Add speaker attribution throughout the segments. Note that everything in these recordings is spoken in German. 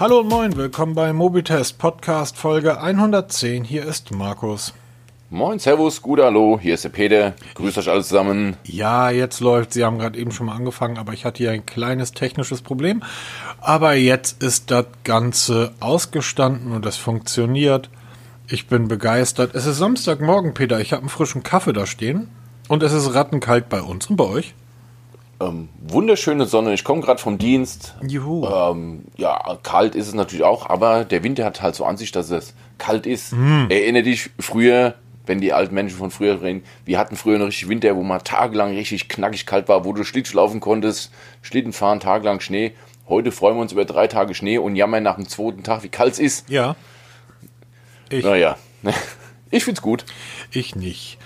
Speaker 1: Hallo und moin, willkommen bei Mobitest Podcast Folge 110. Hier ist Markus.
Speaker 2: Moin, Servus, gut, hallo, hier ist der Peter. Grüßt euch alle zusammen.
Speaker 1: Ja, jetzt läuft. Sie haben gerade eben schon mal angefangen, aber ich hatte hier ein kleines technisches Problem. Aber jetzt ist das Ganze ausgestanden und es funktioniert. Ich bin begeistert. Es ist Samstagmorgen, Peter. Ich habe einen frischen Kaffee da stehen. Und es ist rattenkalt bei uns und bei euch.
Speaker 2: Ähm, wunderschöne Sonne. Ich komme gerade vom Dienst.
Speaker 1: Juhu.
Speaker 2: Ähm, ja, kalt ist es natürlich auch, aber der Winter hat halt so an sich, dass es kalt ist. Erinnere dich früher, wenn die alten Menschen von früher reden, wir hatten früher noch richtig Winter, wo mal tagelang richtig knackig kalt war, wo du Schlittschuh laufen konntest, Schlitten fahren, tagelang Schnee. Heute freuen wir uns über drei Tage Schnee und jammern nach dem zweiten Tag, wie kalt es ist.
Speaker 1: Ja. Ich,
Speaker 2: Naja, ich find's gut.
Speaker 1: ich nicht.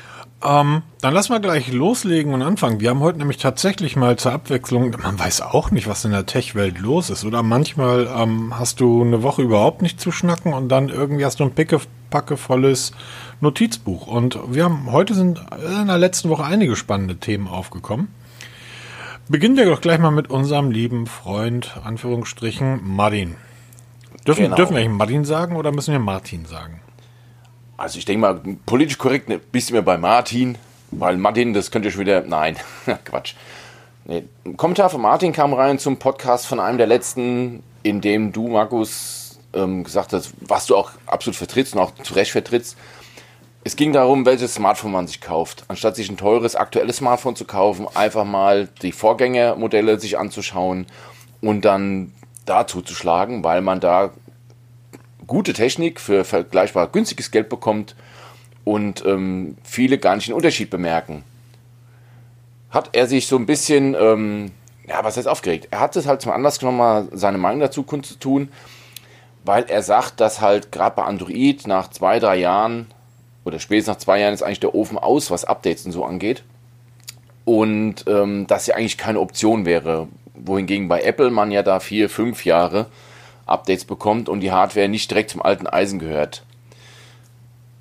Speaker 1: Ähm, dann lass mal gleich loslegen und anfangen. Wir haben heute nämlich tatsächlich mal zur Abwechslung, man weiß auch nicht, was in der Tech-Welt los ist. Oder manchmal ähm, hast du eine Woche überhaupt nicht zu schnacken und dann irgendwie hast du ein pickepackevolles Notizbuch. Und wir haben, heute sind in der letzten Woche einige spannende Themen aufgekommen. Beginnen wir doch gleich mal mit unserem lieben Freund, Anführungsstrichen, Martin. Dürfen,
Speaker 2: Genau.
Speaker 1: dürfen wir eigentlich Martin sagen oder müssen wir Martin sagen?
Speaker 2: Also ich denke mal, politisch korrekt ne, bist du mir bei Martin, weil Martin, das könnte schon wieder, nein, Quatsch. Nee, ein Kommentar von Martin kam rein zum Podcast von einem der letzten, in dem du, Markus, ähm, gesagt hast, was du auch absolut vertrittst und auch zu Recht vertrittst. Es ging darum, welches Smartphone man sich kauft. Anstatt sich ein teures, aktuelles Smartphone zu kaufen, einfach mal die Vorgängermodelle sich anzuschauen und dann da zuzuschlagen, weil man da gute Technik für vergleichbar günstiges Geld bekommt und ähm, viele gar nicht den Unterschied bemerken. Hat er sich so ein bisschen, ähm, ja, was heißt aufgeregt? Er hat es halt zum Anlass genommen, mal seine Meinung dazu kundzutun, weil er sagt, dass halt gerade bei Android nach zwei, drei Jahren oder spätestens nach zwei Jahren ist eigentlich der Ofen aus, was Updates und so angeht. Und ähm, dass ja eigentlich keine Option wäre. Wohingegen bei Apple man ja da vier, fünf Jahre Updates bekommt und die Hardware nicht direkt zum alten Eisen gehört.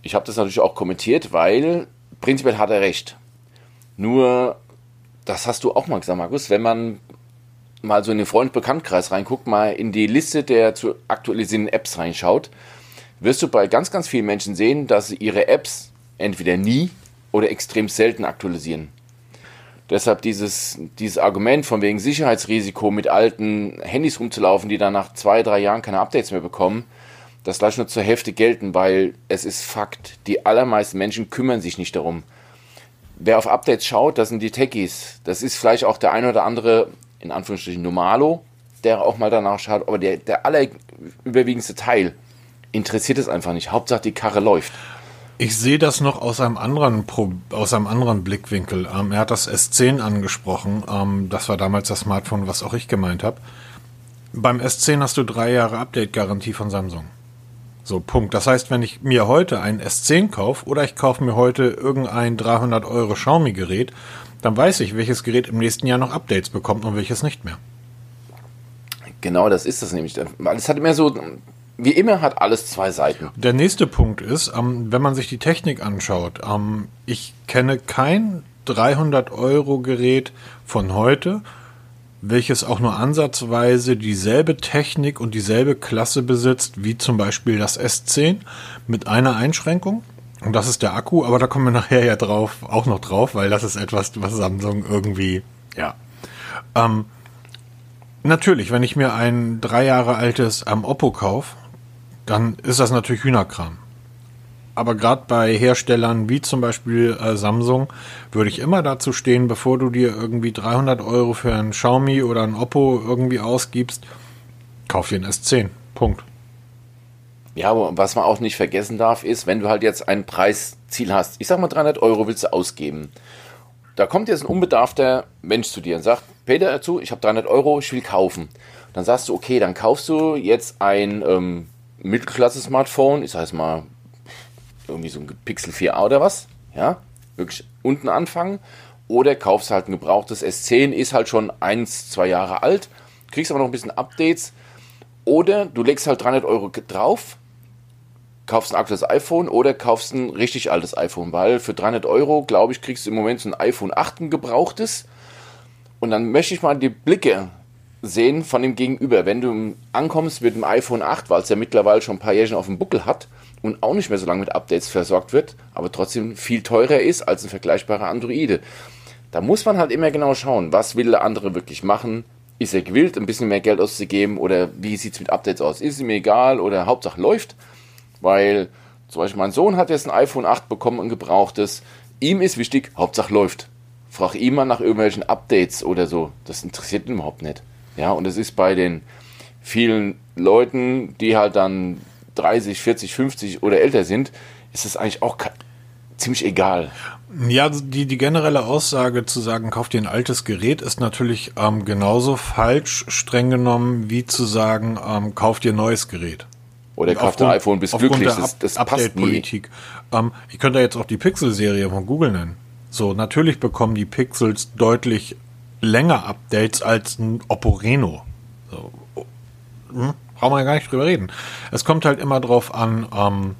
Speaker 2: Ich habe das natürlich auch kommentiert, weil prinzipiell hat er recht. Nur, das hast du auch mal gesagt, Markus, wenn man mal so in den Freund-Bekanntkreis reinguckt, mal in die Liste der zu aktualisierenden Apps reinschaut, wirst du bei ganz, ganz vielen Menschen sehen, dass sie ihre Apps entweder nie oder extrem selten aktualisieren. Deshalb dieses, dieses Argument von wegen Sicherheitsrisiko mit alten Handys rumzulaufen, die dann nach zwei, drei Jahren keine Updates mehr bekommen, das lasse ich nur zur Hälfte gelten, weil es ist Fakt. Die allermeisten Menschen kümmern sich nicht darum. Wer auf Updates schaut, das sind die Techies. Das ist vielleicht auch der ein oder andere, in Anführungsstrichen, Normalo, der auch mal danach schaut, aber der, der allerüberwiegendste Teil interessiert es einfach nicht. Hauptsache die Karre läuft.
Speaker 1: Ich sehe das noch aus einem anderen, Pro aus einem anderen Blickwinkel. Ähm, er hat das S10 angesprochen. Ähm, das war damals das Smartphone, was auch ich gemeint habe. Beim S10 hast du drei Jahre Update-Garantie von Samsung. So, Punkt. Das heißt, wenn ich mir heute ein S10 kaufe oder ich kaufe mir heute irgendein 300 Euro Xiaomi-Gerät, dann weiß ich, welches Gerät im nächsten Jahr noch Updates bekommt und welches nicht mehr.
Speaker 2: Genau, das ist es nämlich. Weil es hat immer so, wie immer hat alles zwei Seiten.
Speaker 1: Der nächste Punkt ist, ähm, wenn man sich die Technik anschaut, ähm, ich kenne kein 300 Euro Gerät von heute, welches auch nur ansatzweise dieselbe Technik und dieselbe Klasse besitzt wie zum Beispiel das S10 mit einer Einschränkung. Und das ist der Akku, aber da kommen wir nachher ja drauf, auch noch drauf, weil das ist etwas, was Samsung irgendwie, ja. Ähm, natürlich, wenn ich mir ein drei Jahre altes ähm, Oppo kaufe, dann ist das natürlich Hühnerkram. Aber gerade bei Herstellern wie zum Beispiel äh, Samsung würde ich immer dazu stehen, bevor du dir irgendwie 300 Euro für ein Xiaomi oder ein Oppo irgendwie ausgibst, kauf dir ein S10. Punkt.
Speaker 2: Ja, aber was man auch nicht vergessen darf, ist, wenn du halt jetzt ein Preisziel hast, ich sag mal 300 Euro willst du ausgeben. Da kommt jetzt ein unbedarfter Mensch zu dir und sagt, Peter, dazu, ich habe 300 Euro, ich will kaufen. Dann sagst du, okay, dann kaufst du jetzt ein ähm, Mittelklasse-Smartphone, ich sag jetzt mal irgendwie so ein Pixel 4a oder was, ja, wirklich unten anfangen. Oder kaufst halt ein gebrauchtes S10, ist halt schon eins, zwei Jahre alt, kriegst aber noch ein bisschen Updates. Oder du legst halt 300 Euro drauf, kaufst ein aktuelles iPhone oder kaufst ein richtig altes iPhone, weil für 300 Euro, glaube ich, kriegst du im Moment so ein iPhone 8 ein gebrauchtes. Und dann möchte ich mal die Blicke sehen von dem Gegenüber. Wenn du ankommst mit dem iPhone 8, weil es ja mittlerweile schon ein paar Jährchen auf dem Buckel hat und auch nicht mehr so lange mit Updates versorgt wird, aber trotzdem viel teurer ist als ein vergleichbarer Androide. Da muss man halt immer genau schauen, was will der andere wirklich machen. Ist er gewillt, ein bisschen mehr Geld auszugeben oder wie sieht es mit Updates aus? Ist ihm egal oder Hauptsache läuft? Weil zum Beispiel mein Sohn hat jetzt ein iPhone 8 bekommen, ein gebrauchtes. Ihm ist wichtig, Hauptsache läuft. Frag ihn mal nach irgendwelchen Updates oder so. Das interessiert ihn überhaupt nicht. Ja, und es ist bei den vielen Leuten, die halt dann 30, 40, 50 oder älter sind, ist es eigentlich auch ziemlich egal.
Speaker 1: Ja, die, die generelle Aussage zu sagen, kauf dir ein altes Gerät, ist natürlich ähm, genauso falsch, streng genommen, wie zu sagen, ähm, kauf dir ein neues Gerät.
Speaker 2: Oder kauf dir ein iPhone, bist glücklich. Das, das
Speaker 1: passt nie. Ähm, ich könnte jetzt auch die Pixel-Serie von Google nennen. So, natürlich bekommen die Pixels deutlich länger Updates als ein Oppo Reno. So, hm, brauchen wir ja gar nicht drüber reden. Es kommt halt immer drauf an, ähm,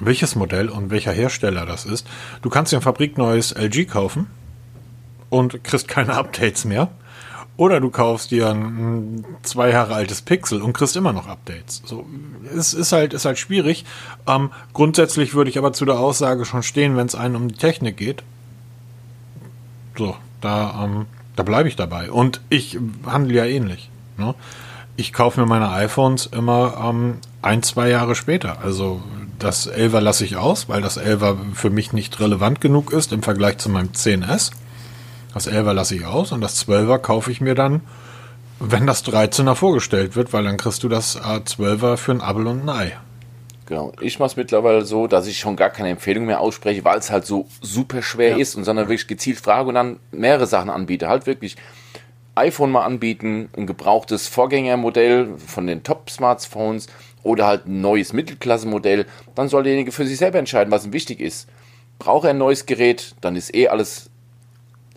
Speaker 1: welches Modell und welcher Hersteller das ist. Du kannst dir ein fabrikneues LG kaufen und kriegst keine Updates mehr. Oder du kaufst dir ein zwei Jahre altes Pixel und kriegst immer noch Updates. So, es ist halt, ist halt schwierig. Ähm, grundsätzlich würde ich aber zu der Aussage schon stehen, wenn es einen um die Technik geht. So, da, ähm, da bleibe ich dabei. Und ich handle ja ähnlich. Ne? Ich kaufe mir meine iPhones immer ähm, ein, zwei Jahre später. Also das 11er lasse ich aus, weil das 11er für mich nicht relevant genug ist im Vergleich zu meinem 10S. Das 11er lasse ich aus und das 12er kaufe ich mir dann, wenn das 13er vorgestellt wird, weil dann kriegst du das 12er für ein Apfel und ein Ei.
Speaker 2: Genau. Ich mache es mittlerweile so, dass ich schon gar keine Empfehlung mehr ausspreche, weil es halt so super schwer ja. ist und sondern wirklich gezielt frage und dann mehrere Sachen anbiete. Halt wirklich iPhone mal anbieten, ein gebrauchtes Vorgängermodell von den Top-Smartphones oder halt ein neues Mittelklasse-Modell, dann soll derjenige für sich selber entscheiden, was ihm wichtig ist. Braucht er ein neues Gerät, dann ist eh alles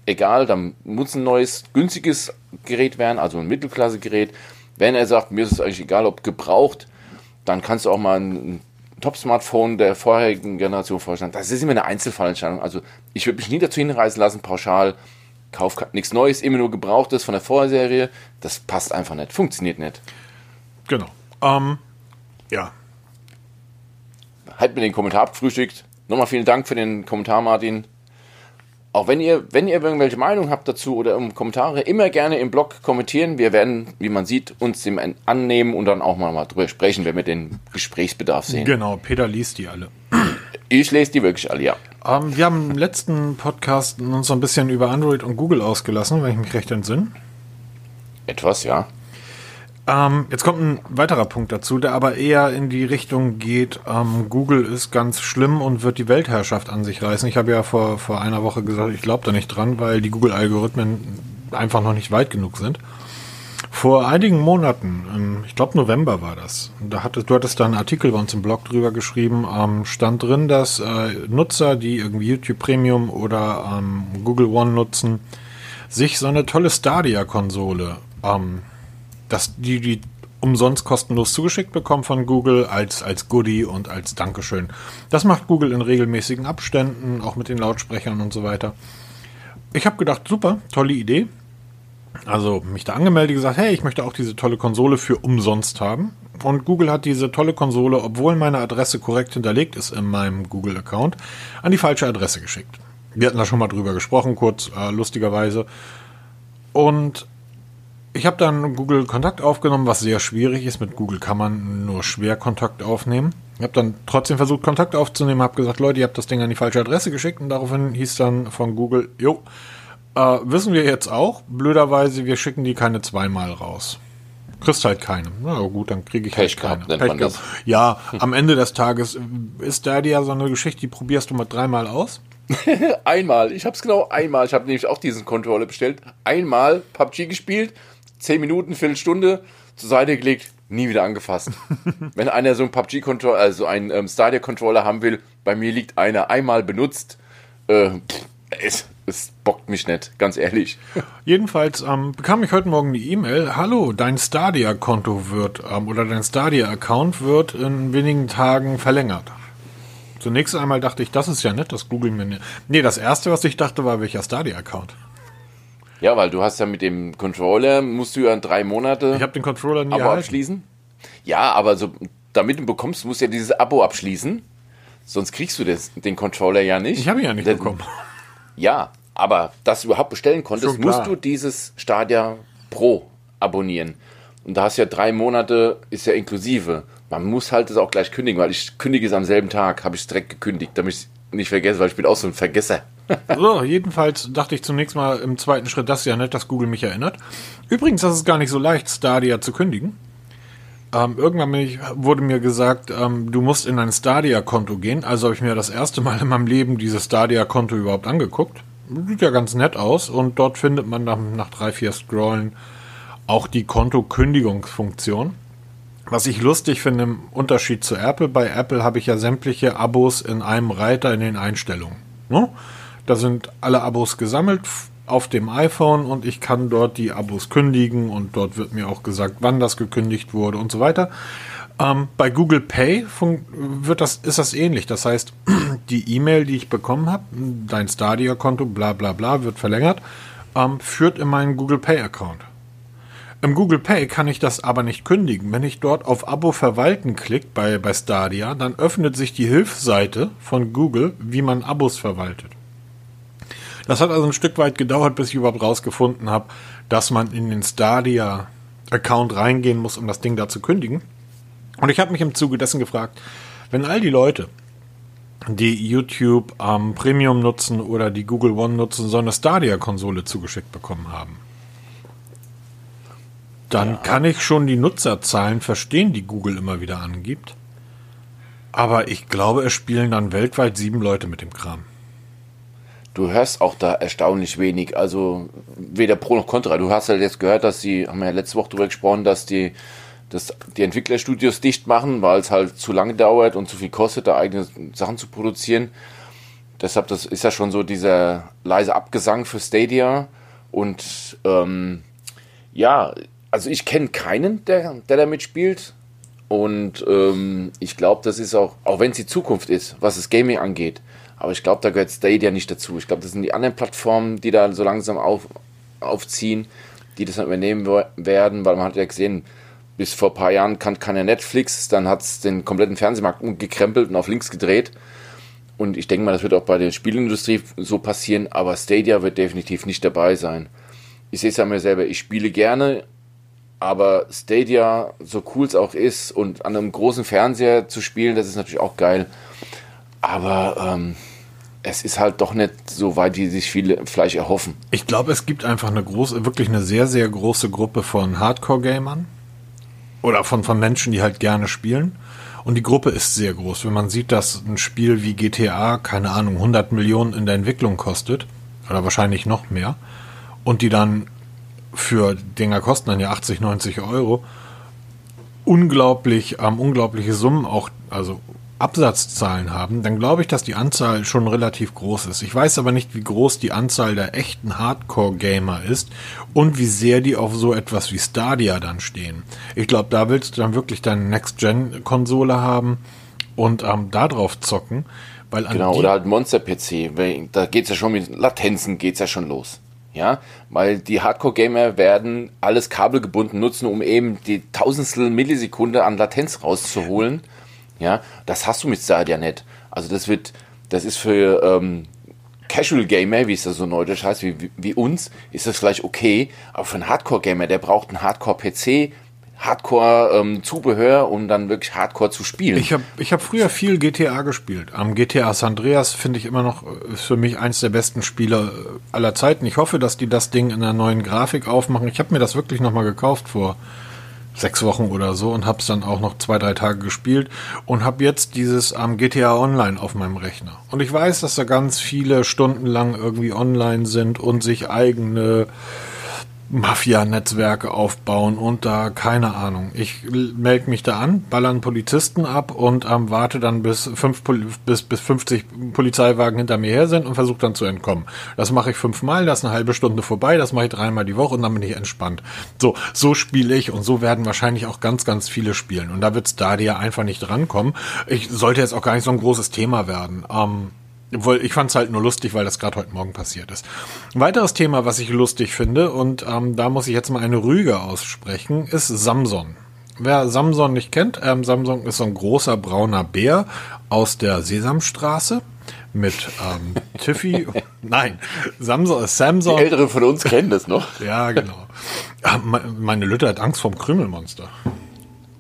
Speaker 2: egal, dann muss ein neues, günstiges Gerät werden, also ein Mittelklasse-Gerät. Wenn er sagt, mir ist es eigentlich egal, ob gebraucht, dann kannst du auch mal ein Top-Smartphone der vorherigen Generation vorstellen. Das ist immer eine Einzelfallentscheidung. Also ich würde mich nie dazu hinreißen lassen, pauschal, kauf nichts Neues, immer nur gebrauchtes von der Vorserie. Das passt einfach nicht, funktioniert nicht.
Speaker 1: Genau. Ähm, ja.
Speaker 2: Halt mir den Kommentar abgefrühstückt. Nochmal vielen Dank für den Kommentar, Martin. Auch wenn ihr, wenn ihr irgendwelche Meinung habt dazu oder Kommentare, immer gerne im Blog kommentieren. Wir werden, wie man sieht, uns dem annehmen und dann auch mal, mal drüber sprechen, wenn wir den Gesprächsbedarf sehen.
Speaker 1: Genau, Peter liest die alle.
Speaker 2: Ich lese die wirklich alle, ja.
Speaker 1: Ähm, wir haben im letzten Podcast uns so ein bisschen über Android und Google ausgelassen, wenn ich mich recht entsinne.
Speaker 2: Etwas, ja.
Speaker 1: Ähm, jetzt kommt ein weiterer Punkt dazu, der aber eher in die Richtung geht, ähm, Google ist ganz schlimm und wird die Weltherrschaft an sich reißen. Ich habe ja vor, vor einer Woche gesagt, ich glaube da nicht dran, weil die Google-Algorithmen einfach noch nicht weit genug sind. Vor einigen Monaten, ähm, ich glaube November war das, da hattest, du hattest da einen Artikel bei uns im Blog drüber geschrieben, ähm, stand drin, dass äh, Nutzer, die irgendwie YouTube Premium oder ähm, Google One nutzen, sich so eine tolle Stadia-Konsole ähm, dass die die umsonst kostenlos zugeschickt bekommen von Google als, als Goodie und als Dankeschön. Das macht Google in regelmäßigen Abständen, auch mit den Lautsprechern und so weiter. Ich habe gedacht, super, tolle Idee. Also mich da angemeldet, gesagt, hey, ich möchte auch diese tolle Konsole für umsonst haben. Und Google hat diese tolle Konsole, obwohl meine Adresse korrekt hinterlegt ist in meinem Google-Account, an die falsche Adresse geschickt. Wir hatten da schon mal drüber gesprochen, kurz, äh, lustigerweise. Und ich habe dann Google Kontakt aufgenommen, was sehr schwierig ist. Mit Google kann man nur schwer Kontakt aufnehmen. Ich habe dann trotzdem versucht, Kontakt aufzunehmen, habe gesagt, Leute, ihr habt das Ding an die falsche Adresse geschickt und daraufhin hieß dann von Google, jo, äh, wissen wir jetzt auch, blöderweise, wir schicken die keine zweimal raus. Kriegst halt keine. Na gut, dann kriege ich
Speaker 2: Pech halt keine.
Speaker 1: Pech gehabt. Ja, am Ende des Tages ist da ja so eine Geschichte, die probierst du mal dreimal aus.
Speaker 2: einmal, ich habe es genau einmal. Ich habe nämlich auch diesen Controller bestellt. Einmal PUBG gespielt 10 Minuten, Viertelstunde zur Seite gelegt, nie wieder angefasst. Wenn einer so einen PUBG-Controller, also einen ähm, Stadia-Controller haben will, bei mir liegt einer einmal benutzt, äh, es, es bockt mich nicht, ganz ehrlich.
Speaker 1: Jedenfalls ähm, bekam ich heute Morgen die E-Mail, hallo, dein Stadia-Konto wird ähm, oder dein Stadia-Account wird in wenigen Tagen verlängert. Zunächst einmal dachte ich, das ist ja nett, das Google mir. Ne nee, das erste, was ich dachte, war welcher Stadia-Account.
Speaker 2: Ja, weil du hast ja mit dem Controller, musst du ja drei Monate
Speaker 1: Ich habe den Controller nie
Speaker 2: Abo
Speaker 1: erhalten.
Speaker 2: abschließen. Ja, aber so, damit du bekommst, musst du ja dieses Abo abschließen. Sonst kriegst du das, den Controller ja nicht.
Speaker 1: Ich habe ihn ja nicht
Speaker 2: Der-
Speaker 1: bekommen.
Speaker 2: Ja, aber dass du überhaupt bestellen konntest, musst du dieses Stadia Pro abonnieren. Und da hast du ja drei Monate, ist ja inklusive. Man muss halt das auch gleich kündigen, weil ich kündige es am selben Tag, habe ich es direkt gekündigt, damit ich es nicht vergesse, weil ich bin auch so ein Vergesser.
Speaker 1: So, jedenfalls dachte ich zunächst mal im zweiten Schritt, das ist ja nett, dass Google mich erinnert. Übrigens, das ist gar nicht so leicht, Stadia zu kündigen. Ähm, irgendwann ich, wurde mir gesagt, ähm, du musst in ein Stadia-Konto gehen. Also habe ich mir das erste Mal in meinem Leben dieses Stadia-Konto überhaupt angeguckt. Sieht ja ganz nett aus und dort findet man dann nach drei, vier Scrollen auch die Konto-Kündigungsfunktion. Was ich lustig finde im Unterschied zu Apple, bei Apple habe ich ja sämtliche Abos in einem Reiter in den Einstellungen. Ne? Da sind alle Abos gesammelt auf dem iPhone und ich kann dort die Abos kündigen und dort wird mir auch gesagt, wann das gekündigt wurde und so weiter. Ähm, bei Google Pay wird das, ist das ähnlich. Das heißt, die E-Mail, die ich bekommen habe, dein Stadia-Konto, bla bla bla, wird verlängert, ähm, führt in meinen Google Pay-Account. Im Google Pay kann ich das aber nicht kündigen. Wenn ich dort auf Abo verwalten klicke bei, bei Stadia, dann öffnet sich die Hilfsseite von Google, wie man Abos verwaltet. Das hat also ein Stück weit gedauert, bis ich überhaupt rausgefunden habe, dass man in den Stadia-Account reingehen muss, um das Ding da zu kündigen. Und ich habe mich im Zuge dessen gefragt, wenn all die Leute, die YouTube ähm, Premium nutzen oder die Google One nutzen, so eine Stadia-Konsole zugeschickt bekommen haben, dann kann ich schon die Nutzerzahlen verstehen, die Google immer wieder angibt. Aber ich glaube, es spielen dann weltweit sieben Leute mit dem Kram.
Speaker 2: Du hörst auch da erstaunlich wenig, also weder Pro noch Contra. Du hast ja jetzt gehört, dass die, haben wir ja letzte Woche drüber gesprochen, dass die, dass die Entwicklerstudios dicht machen, weil es halt zu lange dauert und zu viel kostet, da eigene Sachen zu produzieren. Deshalb, das ist ja schon so dieser leise Abgesang für Stadia. Und ähm, ja, also ich kenne keinen, der, der da mitspielt. Und ähm, ich glaube, das ist auch, auch wenn es die Zukunft ist, was das Gaming angeht, aber ich glaube, da gehört Stadia nicht dazu. Ich glaube, das sind die anderen Plattformen, die da so langsam auf, aufziehen, die das dann übernehmen werden, weil man hat ja gesehen, bis vor ein paar Jahren kann keiner Netflix, dann hat es den kompletten Fernsehmarkt umgekrempelt und auf links gedreht. Und ich denke mal, das wird auch bei der Spielindustrie so passieren, aber Stadia wird definitiv nicht dabei sein. Ich sehe es ja mir selber, ich spiele gerne, aber Stadia, so cool es auch ist, und an einem großen Fernseher zu spielen, das ist natürlich auch geil. Aber ähm, es ist halt doch nicht so weit, wie sich viele vielleicht erhoffen.
Speaker 1: Ich glaube, es gibt einfach eine große, wirklich eine sehr, sehr große Gruppe von Hardcore-Gamern oder von, von Menschen, die halt gerne spielen. Und die Gruppe ist sehr groß. Wenn man sieht, dass ein Spiel wie GTA, keine Ahnung, 100 Millionen in der Entwicklung kostet, oder wahrscheinlich noch mehr, und die dann für Dinger kosten dann ja 80, 90 Euro, unglaublich, ähm, unglaubliche Summen auch, also Absatzzahlen haben, dann glaube ich, dass die Anzahl schon relativ groß ist. Ich weiß aber nicht, wie groß die Anzahl der echten Hardcore-Gamer ist und wie sehr die auf so etwas wie Stadia dann stehen. Ich glaube, da willst du dann wirklich deine Next-Gen-Konsole haben und ähm, da drauf zocken, weil
Speaker 2: Genau, oder halt Monster-PC. Da geht's ja schon mit Latenzen geht's ja schon los. Ja, weil die Hardcore-Gamer werden alles kabelgebunden nutzen, um eben die tausendstel Millisekunde an Latenz rauszuholen. Ja, das hast du mit Stadia nicht. Also das wird, das ist für ähm, Casual Gamer, wie es da so neudeutsch heißt, wie, wie, uns, ist das vielleicht okay, aber für einen Hardcore Gamer, der braucht einen Hardcore PC, Hardcore ähm, Zubehör, um dann wirklich Hardcore zu spielen.
Speaker 1: Ich habe ich hab früher viel GTA gespielt. Am GTA San Andreas finde ich immer noch, äh, ist für mich eins der besten Spiele äh, aller Zeiten. Ich hoffe, dass die das Ding in einer neuen Grafik aufmachen. Ich habe mir das wirklich nochmal gekauft vor sechs Wochen oder so und habe es dann auch noch zwei, drei Tage gespielt und habe jetzt dieses ähm, GTA Online auf meinem Rechner. Und ich weiß, dass da ganz viele Stunden lang irgendwie online sind und sich eigene Mafia-Netzwerke aufbauen und da, keine Ahnung. Ich melde mich da an, ballern Polizisten ab und ähm, warte dann, bis, fünf, Poli- bis, bis 50 Polizeiwagen hinter mir her sind und versuche dann zu entkommen. Das mache ich fünfmal, das ist eine halbe Stunde vorbei, das mache ich dreimal die Woche und dann bin ich entspannt. So, so spiele ich und so werden wahrscheinlich auch ganz, ganz viele spielen. Und da wird Stadia einfach nicht drankommen. Ich sollte jetzt auch gar nicht so ein großes Thema werden. Ähm, Ich fand es halt nur lustig, weil das gerade heute Morgen passiert ist. Ein weiteres Thema, was ich lustig finde, und ähm, da muss ich jetzt mal eine Rüge aussprechen, ist Samson. Wer Samson nicht kennt, ähm, Samson ist so ein großer brauner Bär aus der Sesamstraße mit ähm, Tiffy. Nein, Samson, Samson.
Speaker 2: Die Ältere von uns kennen das noch.
Speaker 1: ja, genau. Ah, meine Lütte hat Angst vorm Krümelmonster.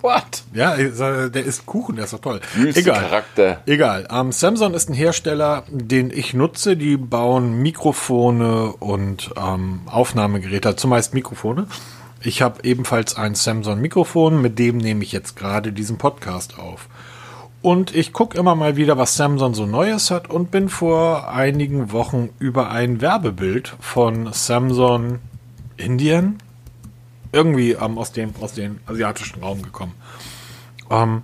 Speaker 2: What?
Speaker 1: Ja, der ist Kuchen, der ist doch toll.
Speaker 2: Wüste
Speaker 1: Egal.
Speaker 2: Charakter.
Speaker 1: Egal. Ähm, Samsung ist ein Hersteller, den ich nutze. Die bauen Mikrofone und ähm, Aufnahmegeräte, zumeist Mikrofone. Ich habe ebenfalls ein Samsung Mikrofon, mit dem nehme ich jetzt gerade diesen Podcast auf. Und ich gucke immer mal wieder, was Samsung so Neues hat und bin vor einigen Wochen über ein Werbebild von Samsung Indien irgendwie ähm, aus, dem, aus dem asiatischen Raum gekommen. Ähm,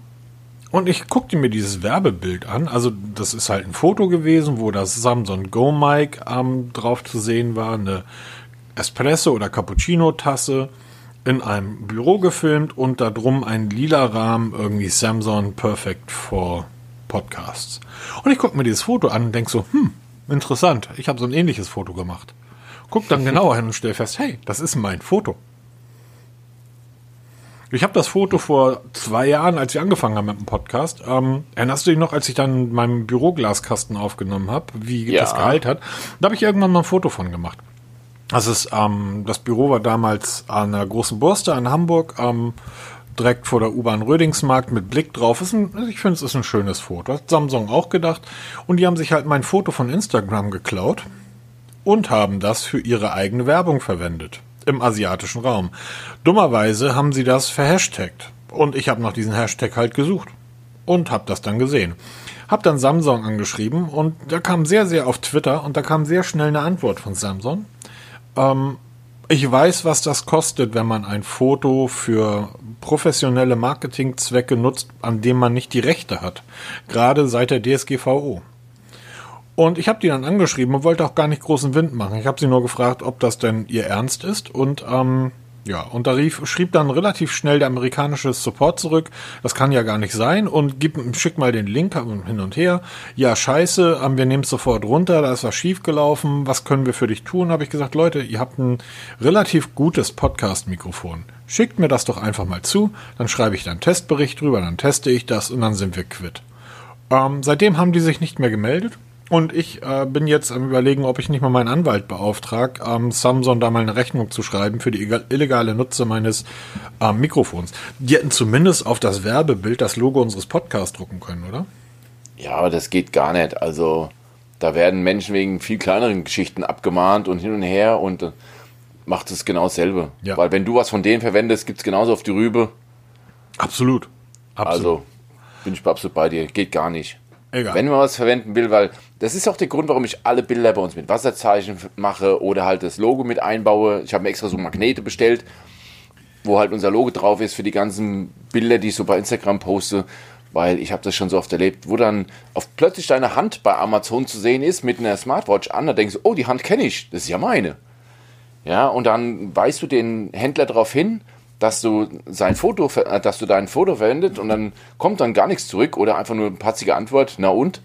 Speaker 1: und ich guckte mir dieses Werbebild an. Also, das ist halt ein Foto gewesen, wo das Samsung Go Mic ähm, drauf zu sehen war. Eine Espresso- oder Cappuccino-Tasse in einem Büro gefilmt und da drum ein lila Rahmen, irgendwie Samsung Perfect for Podcasts. Und ich gucke mir dieses Foto an und denke so, hm, interessant, ich habe so ein ähnliches Foto gemacht. Guck dann genauer hin und stell fest, hey, das ist mein Foto. Ich habe das Foto vor zwei Jahren, als ich angefangen habe mit dem Podcast. Ähm, erinnerst du dich noch, als ich dann meinem Büroglaskasten aufgenommen habe, wie
Speaker 2: Ja.
Speaker 1: das Gehalt hat? Da habe ich irgendwann mal ein Foto von gemacht. Das ist, ähm, das Büro war damals an der großen Burste in Hamburg, ähm, direkt vor der U-Bahn Rödingsmarkt mit Blick drauf. Ist ein, ich finde, es ist ein schönes Foto. Hat Samsung auch gedacht. Und die haben sich halt mein Foto von Instagram geklaut und haben das für ihre eigene Werbung verwendet im asiatischen Raum. Dummerweise haben sie das verhashtagt und ich habe nach diesem Hashtag halt gesucht und habe das dann gesehen. Hab dann Samsung angeschrieben und da kam sehr, sehr auf Twitter und da kam sehr schnell eine Antwort von Samsung. Ähm, ich weiß, was das kostet, wenn man ein Foto für professionelle Marketingzwecke nutzt, an dem man nicht die Rechte hat. Gerade seit der DSGVO. Und ich habe die dann angeschrieben und wollte auch gar nicht großen Wind machen. Ich habe sie nur gefragt, ob das denn ihr Ernst ist. Und ähm, ja, und da rief, schrieb dann relativ schnell der amerikanische Support zurück, das kann ja gar nicht sein und gib, schick mal den Link hin und her. Ja, scheiße, ähm, wir nehmen es sofort runter, da ist was schiefgelaufen, was können wir für dich tun? Habe ich gesagt, Leute, ihr habt ein relativ gutes Podcast-Mikrofon. Schickt mir das doch einfach mal zu, dann schreibe ich da einen Testbericht drüber, dann teste ich das und dann sind wir quitt. Ähm, seitdem haben die sich nicht mehr gemeldet. Und ich äh, bin jetzt am überlegen, ob ich nicht mal meinen Anwalt beauftrage, ähm, Samsung da mal eine Rechnung zu schreiben für die ega- illegale Nutze meines ähm, Mikrofons. Die hätten zumindest auf das Werbebild das Logo unseres Podcasts drucken können, oder?
Speaker 2: Ja, aber das geht gar nicht. Also, da werden Menschen wegen viel kleineren Geschichten abgemahnt und hin und her und äh, macht es genau dasselbe.
Speaker 1: Ja.
Speaker 2: Weil wenn du was von denen verwendest, gibt es genauso auf die Rübe.
Speaker 1: Absolut. Absolut.
Speaker 2: Also, bin ich absolut bei dir. Geht gar nicht.
Speaker 1: Egal.
Speaker 2: Wenn man was verwenden will, weil das ist auch der Grund, warum ich alle Bilder bei uns mit Wasserzeichen mache oder halt das Logo mit einbaue. Ich habe mir extra so Magnete bestellt, wo halt unser Logo drauf ist für die ganzen Bilder, die ich so bei Instagram poste, weil ich habe das schon so oft erlebt, wo dann auf plötzlich deine Hand bei Amazon zu sehen ist mit einer Smartwatch an, da denkst du, oh, die Hand kenne ich, das ist ja meine. Ja, und dann weist du den Händler darauf hin, dass du sein Foto, äh, dass du dein Foto verwendet und dann kommt dann gar nichts zurück oder einfach nur eine patzige Antwort, na und?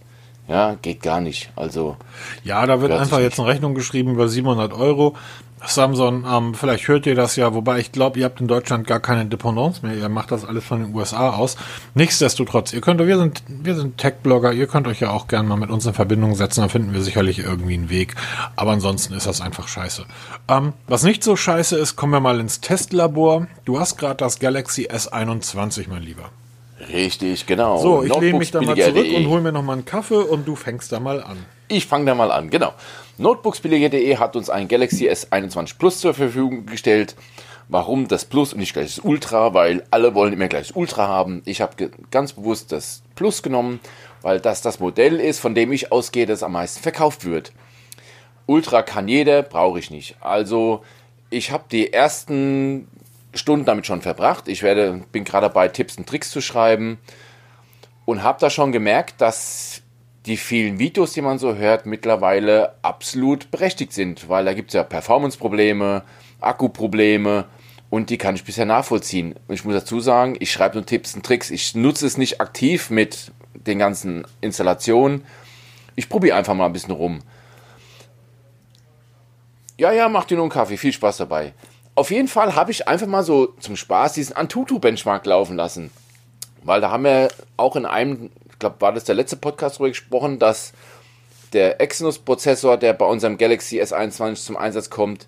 Speaker 2: Ja, geht gar nicht. Also,
Speaker 1: Ja, da wird einfach jetzt eine Rechnung geschrieben über 700 Euro. Samsung, ähm, vielleicht hört ihr das ja, wobei ich glaube, ihr habt in Deutschland gar keine Dependance mehr. Ihr macht das alles von den USA aus. Nichtsdestotrotz, ihr könnt, wir sind, wir sind Tech-Blogger, ihr könnt euch ja auch gerne mal mit uns in Verbindung setzen, dann finden wir sicherlich irgendwie einen Weg. Aber ansonsten ist das einfach scheiße. Ähm, was nicht so scheiße ist, kommen wir mal ins Testlabor. Du hast gerade das Galaxy S21, mein Lieber.
Speaker 2: Richtig, genau.
Speaker 1: So, ich lehne mich da mal zurück und hol mir noch mal einen Kaffee und du fängst da mal an.
Speaker 2: Ich fange da mal an, genau. Notebooksbilliger.de hat uns ein Galaxy S21 Plus zur Verfügung gestellt. Warum das Plus und nicht gleich das Ultra? Weil alle wollen immer gleich das Ultra haben. Ich habe ganz bewusst das Plus genommen, weil das das Modell ist, von dem ich ausgehe, das am meisten verkauft wird. Ultra kann jeder, brauche ich nicht. Also ich habe die ersten Stunden damit schon verbracht. Ich werde, bin gerade dabei, Tipps und Tricks zu schreiben und habe da schon gemerkt, dass die vielen Videos, die man so hört, mittlerweile absolut berechtigt sind, weil da gibt es ja Performance-Probleme, Akkuprobleme und die kann ich bisher nachvollziehen. Und ich muss dazu sagen, ich schreibe nur Tipps und Tricks. Ich nutze es nicht aktiv mit den ganzen Installationen. Ich probiere einfach mal ein bisschen rum. Ja, ja, mach dir nur einen Kaffee. Viel Spaß dabei. Auf jeden Fall habe ich einfach mal so zum Spaß diesen Antutu-Benchmark laufen lassen. Weil da haben wir auch in einem, ich glaube, war das der letzte Podcast drüber gesprochen, dass der Exynos-Prozessor, der bei unserem Galaxy S21 zum Einsatz kommt,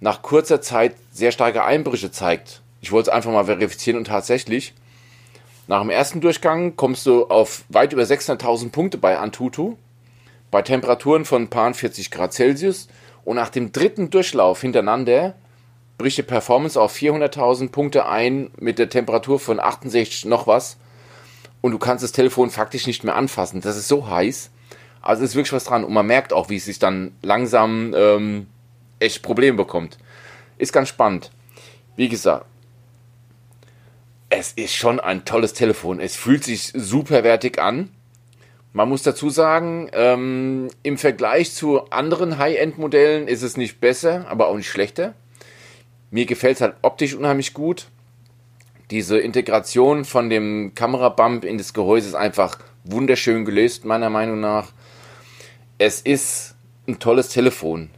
Speaker 2: nach kurzer Zeit sehr starke Einbrüche zeigt. Ich wollte es einfach mal verifizieren und tatsächlich, nach dem ersten Durchgang kommst du auf weit über 600.000 Punkte bei Antutu, bei Temperaturen von paar 40 Grad Celsius und nach dem dritten Durchlauf hintereinander bricht die Performance auf 400.000 Punkte ein mit der Temperatur von 68 noch was und du kannst das Telefon faktisch nicht mehr anfassen. Das ist so heiß. Also ist wirklich was dran und man merkt auch, wie es sich dann langsam ähm, echt Probleme bekommt. Ist ganz spannend. Wie gesagt, es ist schon ein tolles Telefon. Es fühlt sich superwertig an. Man muss dazu sagen, ähm, im Vergleich zu anderen High-End-Modellen ist es nicht besser, aber auch nicht schlechter. Mir gefällt es halt optisch unheimlich gut. Diese Integration von dem Kamerabump in das Gehäuse ist einfach wunderschön gelöst, meiner Meinung nach. Es ist ein tolles Telefon.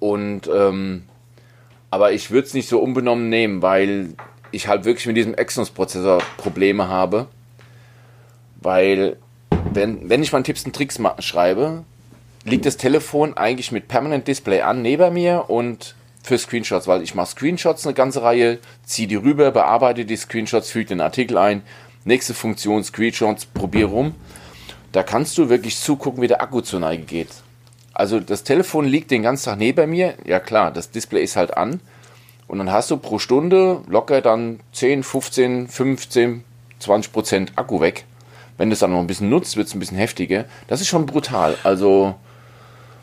Speaker 2: Und, ähm, aber ich würde es nicht so unbenommen nehmen, weil ich halt wirklich mit diesem Exynos-Prozessor Probleme habe. Weil, wenn, wenn ich mal Tipps und Tricks schreibe, liegt das Telefon eigentlich mit Permanent Display an neben mir und für Screenshots, weil ich mache Screenshots eine ganze Reihe, ziehe die rüber, bearbeite die Screenshots, füge den Artikel ein, nächste Funktion Screenshots, probiere rum. Da kannst du wirklich zugucken, wie der Akku zur Neige geht. Also das Telefon liegt den ganzen Tag neben mir, ja klar, das Display ist halt an, und dann hast du pro Stunde locker dann 10, 15, 15, 20 Prozent Akku weg. Wenn du es dann noch ein bisschen nutzt, wird es ein bisschen heftiger. Das ist schon brutal. Also.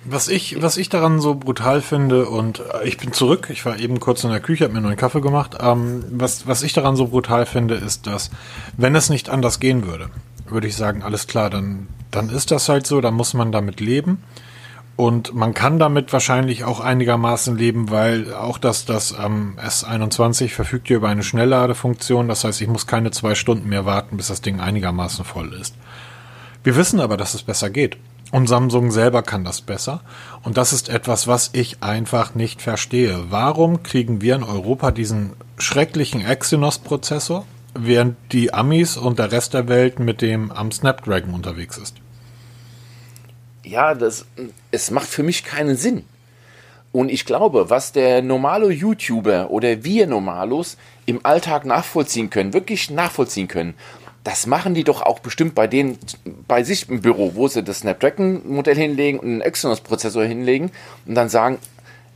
Speaker 1: Was ich, was ich daran so brutal finde, und ich bin zurück, ich war eben kurz in der Küche, habe mir nur einen Kaffee gemacht. Ähm, was, was ich daran so brutal finde, ist, dass, wenn es nicht anders gehen würde, würde ich sagen, alles klar, dann, dann ist das halt so, dann muss man damit leben. Und man kann damit wahrscheinlich auch einigermaßen leben, weil auch das, das ähm, S21 verfügt hier über eine Schnellladefunktion. Das heißt, ich muss keine zwei Stunden mehr warten, bis das Ding einigermaßen voll ist. Wir wissen aber, dass es besser geht. Und Samsung selber kann das besser. Und das ist etwas, was ich einfach nicht verstehe. Warum kriegen wir in Europa diesen schrecklichen Exynos-Prozessor, während die Amis und der Rest der Welt mit dem am Snapdragon unterwegs ist?
Speaker 2: ja, das, es macht für mich keinen Sinn. Und ich glaube, was der normale YouTuber oder wir Normalos im Alltag nachvollziehen können, wirklich nachvollziehen können, das machen die doch auch bestimmt bei denen, bei sich im Büro, wo sie das Snapdragon-Modell hinlegen und einen Exynos-Prozessor hinlegen und dann sagen,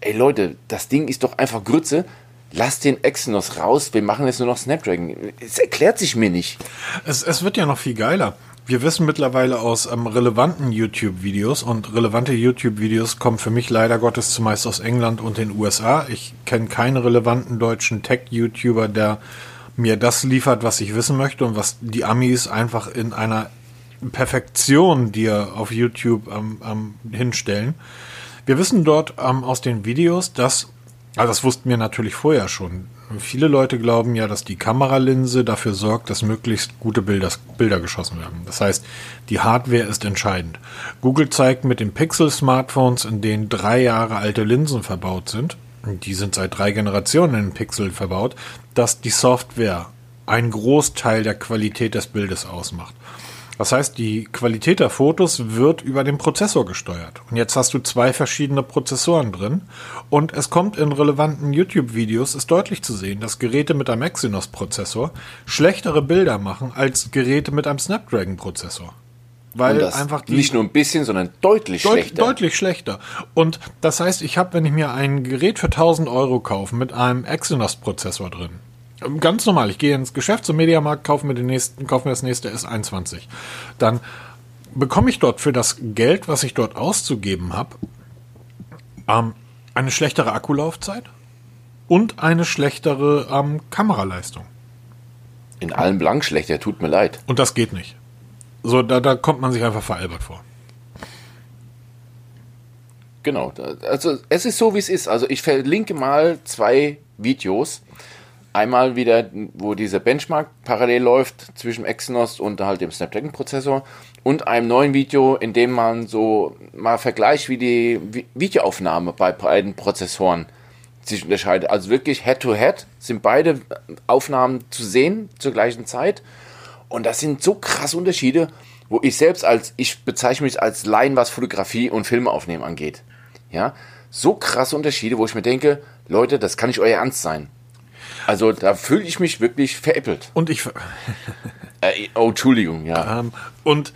Speaker 2: ey Leute, das Ding ist doch einfach Grütze, lasst den Exynos raus, wir machen jetzt nur noch Snapdragon. Es erklärt sich mir nicht.
Speaker 1: Es, es wird ja noch viel geiler. Wir wissen mittlerweile aus ähm, relevanten YouTube-Videos und relevante YouTube-Videos kommen für mich leider Gottes zumeist aus England und den USA. Ich kenne keinen relevanten deutschen Tech-YouTuber, der mir das liefert, was ich wissen möchte und was die Amis einfach in einer Perfektion dir auf YouTube ähm, ähm, hinstellen. Wir wissen dort ähm, aus den Videos, dass, also das wussten wir natürlich vorher schon, Viele Leute glauben ja, dass die Kameralinse dafür sorgt, dass möglichst gute Bilder, Bilder geschossen werden. Das heißt, die Hardware ist entscheidend. Google zeigt mit den Pixel-Smartphones, in denen drei Jahre alte Linsen verbaut sind, die sind seit drei Generationen in Pixel verbaut, dass die Software einen Großteil der Qualität des Bildes ausmacht. Das heißt, die Qualität der Fotos wird über den Prozessor gesteuert. Und jetzt hast du zwei verschiedene Prozessoren drin. Und es kommt in relevanten YouTube-Videos, ist deutlich zu sehen, dass Geräte mit einem Exynos-Prozessor schlechtere Bilder machen als Geräte mit einem Snapdragon-Prozessor.
Speaker 2: Weil einfach die nicht nur ein bisschen, sondern deutlich deut schlechter.
Speaker 1: Deutlich schlechter. Und das heißt, ich habe, wenn ich mir ein Gerät für 1000 Euro kaufe mit einem Exynos-Prozessor drin, Ganz normal. Ich gehe ins Geschäft zum Mediamarkt, kaufe mir, den nächsten, kaufe mir das nächste S21. Dann bekomme ich dort für das Geld, was ich dort auszugeben habe, ähm, eine schlechtere Akkulaufzeit und eine schlechtere ähm, Kameraleistung.
Speaker 2: In allem blank schlechter, tut mir leid.
Speaker 1: Und das geht nicht. So, da, da kommt man sich einfach veralbert vor.
Speaker 2: Genau. Also es ist so, wie es ist. Also ich verlinke mal zwei Videos Einmal wieder, wo dieser Benchmark parallel läuft zwischen Exynos und halt dem Snapdragon-Prozessor und einem neuen Video, in dem man so mal vergleicht, wie die Videoaufnahme bei beiden Prozessoren sich unterscheidet. Also wirklich Head-to-Head -head sind beide Aufnahmen zu sehen zur gleichen Zeit. Und das sind so krass Unterschiede, wo ich selbst als, ich bezeichne mich als Laien, was Fotografie und Filme aufnehmen angeht. Ja, so krasse Unterschiede, wo ich mir denke, Leute, das kann nicht euer Ernst sein. Also da fühle ich mich wirklich veräppelt.
Speaker 1: Und ich.
Speaker 2: äh, oh, Entschuldigung, ja.
Speaker 1: Ähm, und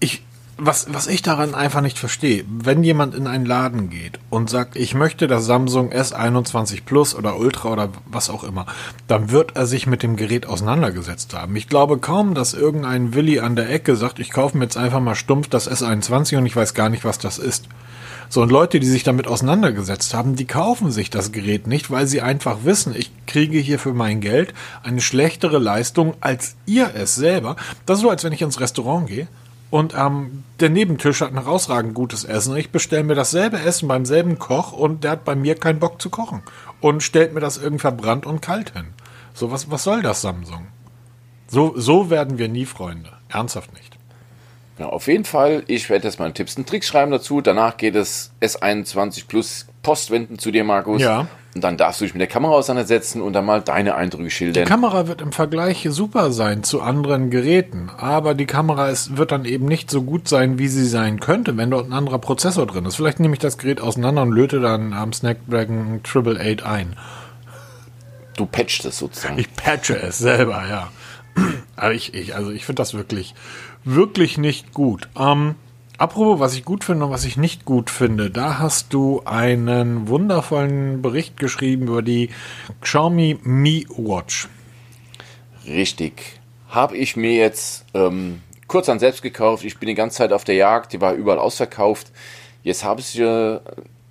Speaker 1: ich, was, was ich daran einfach nicht verstehe, wenn jemand in einen Laden geht und sagt, ich möchte das Samsung S21 Plus oder Ultra oder was auch immer, dann wird er sich mit dem Gerät auseinandergesetzt haben. Ich glaube kaum, dass irgendein Willi an der Ecke sagt, ich kaufe mir jetzt einfach mal stumpf das S21 und ich weiß gar nicht, was das ist. So, und Leute, die sich damit auseinandergesetzt haben, die kaufen sich das Gerät nicht, weil sie einfach wissen, ich kriege hier für mein Geld eine schlechtere Leistung als ihr es selber. Das ist so, als wenn ich ins Restaurant gehe und ähm, der Nebentisch hat ein herausragend gutes Essen. Ich bestelle mir dasselbe Essen beim selben Koch und der hat bei mir keinen Bock zu kochen. Und stellt mir das irgendwie verbrannt und kalt hin. So, was, was soll das, Samsung? So, so werden wir nie Freunde. Ernsthaft nicht.
Speaker 2: Ja, auf jeden Fall, ich werde jetzt mal Tipps und Tricks schreiben dazu. Danach geht es S21 Plus Postwenden zu dir, Markus.
Speaker 1: Ja.
Speaker 2: Und dann darfst du dich mit der Kamera auseinandersetzen und dann mal deine Eindrücke schildern.
Speaker 1: Die Kamera wird im Vergleich super sein zu anderen Geräten, aber die Kamera ist, wird dann eben nicht so gut sein, wie sie sein könnte, wenn dort ein anderer Prozessor drin ist. Vielleicht nehme ich das Gerät auseinander und löte dann am Snapdragon 888 ein.
Speaker 2: Du patchst es sozusagen.
Speaker 1: Ich patche es selber, ja. Aber ich, ich also ich finde das wirklich, wirklich nicht gut. Ähm, Apropos, was ich gut finde und was ich nicht gut finde, da hast du einen wundervollen Bericht geschrieben über die Xiaomi Mi Watch.
Speaker 2: Richtig. Habe ich mir jetzt ähm, kurz an selbst gekauft. Ich bin die ganze Zeit auf der Jagd, die war überall ausverkauft. Jetzt habe ich äh,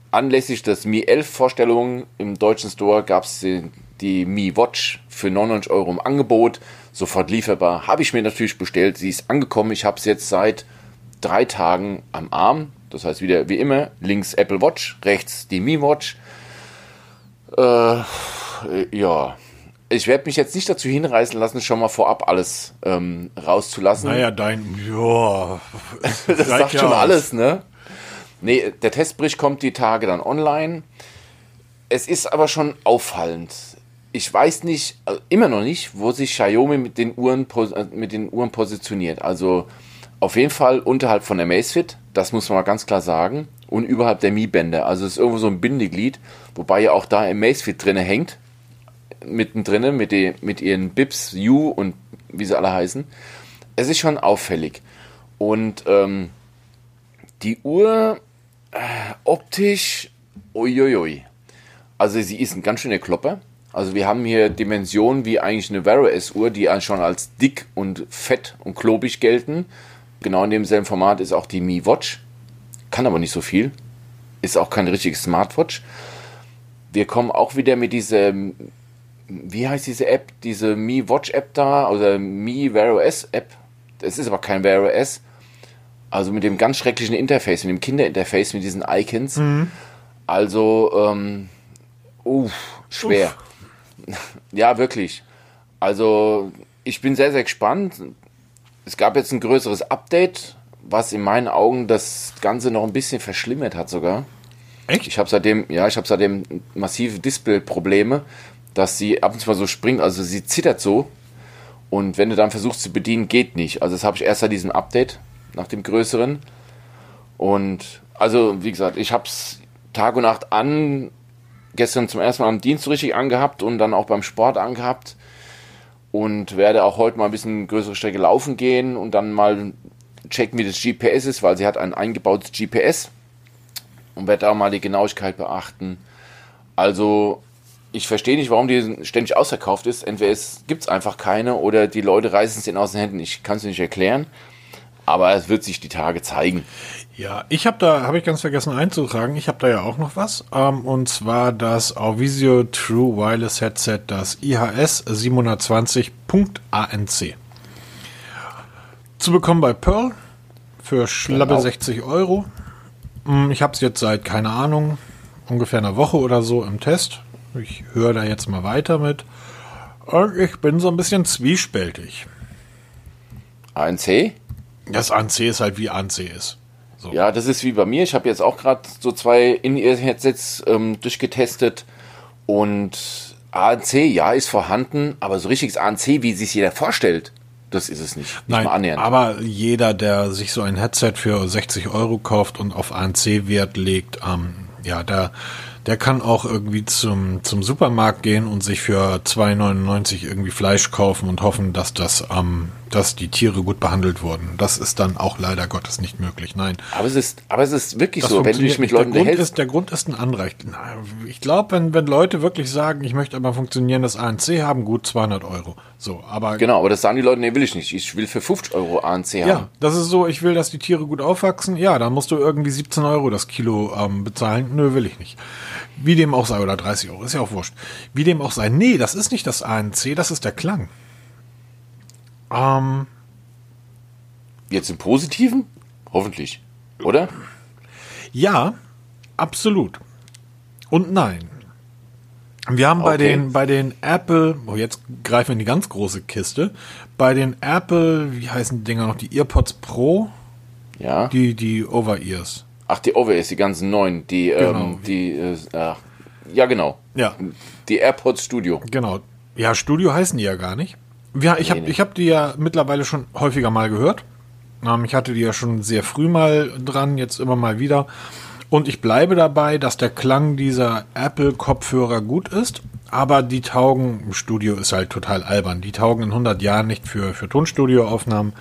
Speaker 2: anlässlich des Mi 11 Vorstellungen im deutschen Store gab es die, die Mi Watch für 99 Euro im Angebot, sofort lieferbar. Habe ich mir natürlich bestellt. Sie ist angekommen. Ich habe es jetzt seit drei Tagen am Arm. Das heißt wieder wie immer, links Apple Watch, rechts die Mi Watch. Äh, ja, ich werde mich jetzt nicht dazu hinreißen lassen, schon mal vorab alles ähm, rauszulassen.
Speaker 1: Naja, dein, ja.
Speaker 2: das sagt ja schon aus. alles, ne? Nee, der Testbericht kommt die Tage dann online. Es ist aber schon auffallend. Ich weiß nicht, also immer noch nicht, wo sich Xiaomi mit den Uhren, äh, mit den Uhren positioniert. Also auf jeden Fall unterhalb von der Macefit, das muss man mal ganz klar sagen. Und überhalb der Mi-Bänder. Also es ist irgendwo so ein Bindeglied, wobei ja auch da im Macefit drinne hängt. Mittendrin mit, die, mit ihren Bips, U und wie sie alle heißen. Es ist schon auffällig. Und ähm, die Uhr äh, optisch, uiuiui. Also sie ist ein ganz schöner Klopper. Also wir haben hier Dimensionen wie eigentlich eine Vero S-Uhr, die schon als dick und fett und klobig gelten. Genau in demselben Format ist auch die Mi Watch. Kann aber nicht so viel. Ist auch keine richtige Smartwatch. Wir kommen auch wieder mit dieser, wie heißt diese App? Diese Mi Watch App da, oder Mi Wear OS App. Das ist aber kein Wear OS. Also mit dem ganz schrecklichen Interface, mit dem Kinderinterface, mit diesen Icons. Mhm. Also, ähm, uff, schwer. Uff. Ja, wirklich. Also, ich bin sehr, sehr gespannt es gab jetzt ein größeres Update, was in meinen Augen das Ganze noch ein bisschen verschlimmert hat sogar.
Speaker 1: Echt?
Speaker 2: Ich habe seitdem, ja, ich habe seitdem massive Display-Probleme, dass sie ab und zu mal so springt, also sie zittert so. Und wenn du dann versuchst zu bedienen, geht nicht. Also das habe ich erst seit diesem Update, nach dem größeren. Und also, wie gesagt, ich habe es Tag und Nacht an, gestern zum ersten Mal am Dienst so richtig angehabt und dann auch beim Sport angehabt und werde auch heute mal ein bisschen größere Strecke laufen gehen und dann mal checken, wie das GPS ist, weil sie hat ein eingebautes GPS und werde da mal die Genauigkeit beachten. Also ich verstehe nicht, warum die ständig ausverkauft ist. Entweder es gibt es einfach keine oder die Leute reißen es in aus den Händen. Ich kann es nicht erklären, aber es wird sich die Tage zeigen.
Speaker 1: Ja, ich habe da, habe ich ganz vergessen einzutragen, ich habe da ja auch noch was. Ähm, und zwar das Auvisio True Wireless Headset, das IHS 720.ANC. Zu bekommen bei Pearl für schlappe genau. 60 Euro. Hm, ich habe es jetzt seit, keine Ahnung, ungefähr einer Woche oder so im Test. Ich höre da jetzt mal weiter mit. Ich bin so ein bisschen zwiespältig.
Speaker 2: ANC?
Speaker 1: Das ANC ist halt wie ANC ist.
Speaker 2: So. Ja, das ist wie bei mir. Ich habe jetzt auch gerade so zwei In-Ear-Headsets ähm, durchgetestet und ANC, ja, ist vorhanden, aber so richtiges ANC, wie sich jeder vorstellt, das ist es nicht. nicht
Speaker 1: Nein, aber jeder, der sich so ein Headset für 60 Euro kauft und auf ANC Wert legt, ähm, ja, der, der kann auch irgendwie zum, zum Supermarkt gehen und sich für 2,99 irgendwie Fleisch kaufen und hoffen, dass das, ähm, dass die Tiere gut behandelt wurden. Das ist dann auch leider Gottes nicht möglich. Nein.
Speaker 2: Aber es ist, aber es ist wirklich das so, wenn du dich mit Leuten
Speaker 1: der Grund ist, Der Grund ist ein Anrecht. Ich glaube, wenn, wenn Leute wirklich sagen, ich möchte aber funktionierendes ANC haben, gut 200 Euro. So, aber.
Speaker 2: Genau, aber das sagen die Leute, nee, will ich nicht. Ich will für 50 Euro ANC haben.
Speaker 1: Ja, das ist so, ich will, dass die Tiere gut aufwachsen. Ja, dann musst du irgendwie 17 Euro das Kilo ähm, bezahlen. Nö, will ich nicht. Wie dem auch sei, oder 30 Euro, ist ja auch wurscht. Wie dem auch sei. Nee, das ist nicht das ANC, das ist der Klang.
Speaker 2: Ähm. Jetzt im Positiven? Hoffentlich. Oder?
Speaker 1: Ja, absolut. Und nein. Wir haben okay. bei den, bei den Apple, oh, jetzt greifen wir in die ganz große Kiste. Bei den Apple, wie heißen die Dinger noch? Die EarPods Pro?
Speaker 2: Ja.
Speaker 1: Die, die Over-Ears.
Speaker 2: Ach, die Over-Ears, die ganzen neuen. Die, ähm, genau. ähm, die, äh, ja, genau.
Speaker 1: Ja.
Speaker 2: Die AirPods Studio.
Speaker 1: Genau. Ja, Studio heißen die ja gar nicht. Ja, ich nee, habe nee. hab die ja mittlerweile schon häufiger mal gehört. Ähm, ich hatte die ja schon sehr früh mal dran, jetzt immer mal wieder. Und ich bleibe dabei, dass der Klang dieser Apple-Kopfhörer gut ist, aber die taugen, im Studio ist halt total albern, die taugen in 100 Jahren nicht für, für Tonstudioaufnahmen.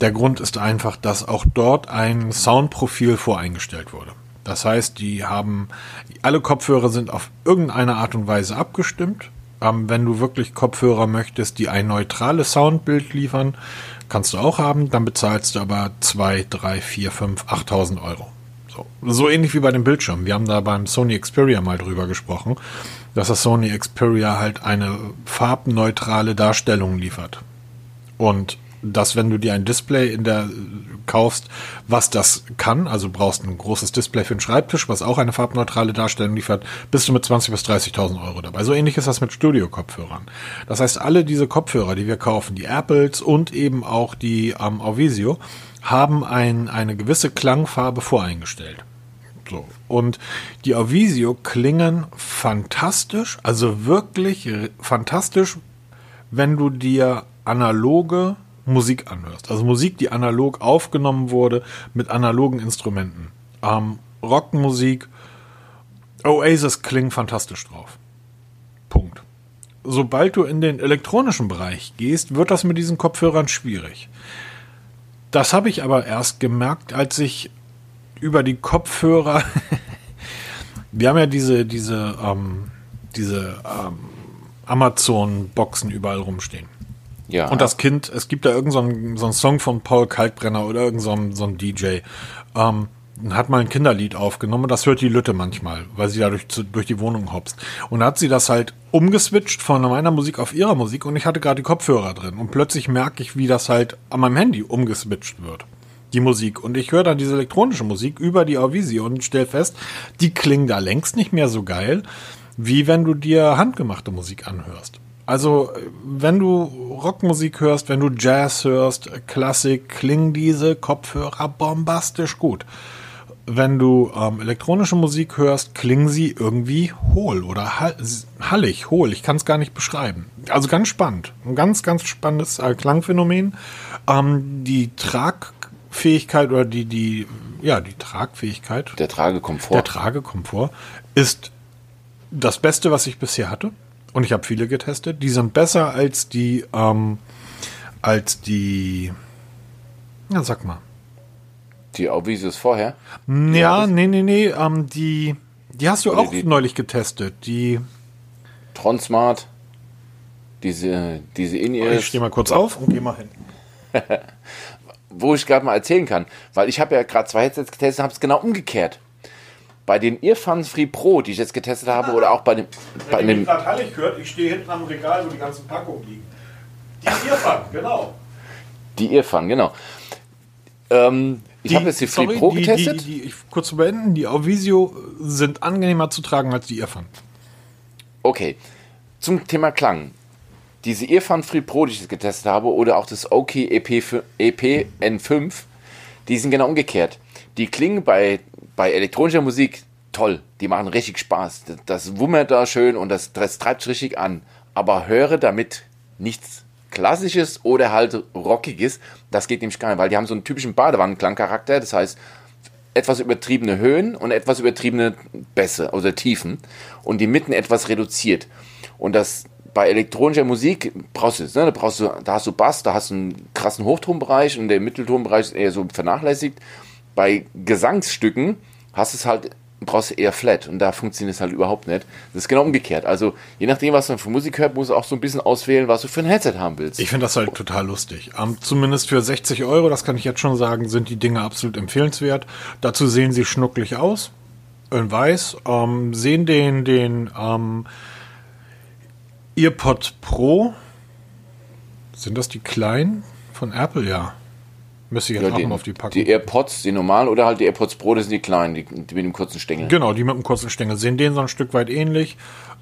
Speaker 1: Der Grund ist einfach, dass auch dort ein Soundprofil voreingestellt wurde. Das heißt, die haben, alle Kopfhörer sind auf irgendeine Art und Weise abgestimmt. Ähm, wenn du wirklich Kopfhörer möchtest, die ein neutrales Soundbild liefern, kannst du auch haben. Dann bezahlst du aber 2, 3, 4, 5, 8000 Euro. So. so ähnlich wie bei dem Bildschirm. Wir haben da beim Sony Xperia mal drüber gesprochen, dass das Sony Xperia halt eine farbneutrale Darstellung liefert. Und dass wenn du dir ein Display in der kaufst, was das kann, also brauchst ein großes Display für den Schreibtisch, was auch eine farbneutrale Darstellung liefert, bist du mit 20.000 bis 30.000 Euro dabei. So ähnlich ist das mit Studio-Kopfhörern. Das heißt, alle diese Kopfhörer, die wir kaufen, die Apples und eben auch die am ähm, Auvisio, haben ein, eine gewisse Klangfarbe voreingestellt. So. Und die Auvisio klingen fantastisch, also wirklich fantastisch, wenn du dir analoge Musik anhörst. Also Musik, die analog aufgenommen wurde mit analogen Instrumenten. Ähm, Rockmusik, Oasis klingen fantastisch drauf. Punkt. Sobald du in den elektronischen Bereich gehst, wird das mit diesen Kopfhörern schwierig. Das habe ich aber erst gemerkt, als ich über die Kopfhörer. wir haben ja diese, diese, ähm, diese ähm, Amazon-Boxen überall rumstehen. Ja. Und das Kind, es gibt da irgendeinen so, einen Song von Paul Kalkbrenner oder irgendein so, so ein DJ. Ähm, hat mal ein Kinderlied aufgenommen das hört die Lütte manchmal, weil sie da durch, durch die Wohnung hopst. Und da hat sie das halt umgeswitcht von meiner Musik auf ihrer Musik und ich hatte gerade die Kopfhörer drin. Und plötzlich merke ich, wie das halt an meinem Handy umgeswitcht wird. Die Musik. Und ich höre dann diese elektronische Musik über die Avisi und stelle fest, die klingen da längst nicht mehr so geil, wie wenn du dir handgemachte Musik anhörst. Also, wenn du Rockmusik hörst, wenn du Jazz hörst, Klassik, klingen diese Kopfhörer bombastisch gut. Wenn du ähm, elektronische Musik hörst, klingen sie irgendwie hohl oder hallig, hohl. Ich kann es gar nicht beschreiben. Also ganz spannend. Ein ganz, ganz spannendes äh, Klangphänomen. Ähm, die Tragfähigkeit oder die, die, ja, die Tragfähigkeit.
Speaker 2: Der Tragekomfort.
Speaker 1: Der Tragekomfort ist das Beste, was ich bisher hatte und ich habe viele getestet, die sind besser als die, ähm, als die, ja, sag mal.
Speaker 2: Die Auvisus vorher?
Speaker 1: Ja, nee, nee, nee, ähm, die, die hast du Oder auch neulich getestet, die.
Speaker 2: Tronsmart, diese, diese In-Ears.
Speaker 1: Ich stehe mal kurz auf und gehe mal hin.
Speaker 2: Wo ich gerade mal erzählen kann, weil ich habe ja gerade zwei Headsets getestet und habe es genau umgekehrt bei den Earphones Free Pro, die ich jetzt getestet habe, oder auch bei dem.
Speaker 1: Bei Wenn dem, ihr gerade hallig hört, ich stehe hinten am Regal, wo die ganzen Packungen liegen. Die Earphone, genau.
Speaker 2: Die Earphone, genau. Ähm, ich habe jetzt die Free sorry, Pro die, getestet.
Speaker 1: Die, die, kurz zu beenden, die Auvisio sind angenehmer zu tragen als die Earphone.
Speaker 2: Okay. Zum Thema Klang. diese Earphone Free Pro, die ich getestet habe, oder auch das OK EP, EP N5, die sind genau umgekehrt. Die klingen bei, bei elektronischer Musik toll. Die machen richtig Spaß. Das, das wummert da schön und das, das treibt richtig an. Aber höre damit nichts Klassisches oder halt Rockiges. Das geht nämlich gar nicht, weil die haben so einen typischen Badewannenklangcharakter. Das heißt, etwas übertriebene Höhen und etwas übertriebene Bässe oder Tiefen und die Mitten etwas reduziert. Und das bei elektronischer Musik brauchst du es, ne? da, brauchst du, da hast du Bass, da hast du einen krassen Hochtonbereich und der Mitteltonbereich ist eher so vernachlässigt. Bei Gesangsstücken hast es halt brauchst du eher flat und da funktioniert es halt überhaupt nicht. Das ist genau umgekehrt. Also je nachdem, was man für Musik hört, musst du auch so ein bisschen auswählen, was du für ein Headset haben willst.
Speaker 1: Ich finde das halt total lustig. Um, zumindest für 60 Euro, das kann ich jetzt schon sagen, sind die Dinge absolut empfehlenswert. Dazu sehen sie schnucklig aus, in weiß, um, sehen den, den um, EarPod Pro. Sind das die kleinen von Apple? Ja. Müsste ich jetzt
Speaker 2: ja,
Speaker 1: mal auf die Packung.
Speaker 2: Die AirPods, die normalen oder halt die AirPods Pro, das sind die kleinen, die, die mit dem kurzen Stängel.
Speaker 1: Genau, die mit dem kurzen Stängel. Sehen denen so ein Stück weit ähnlich.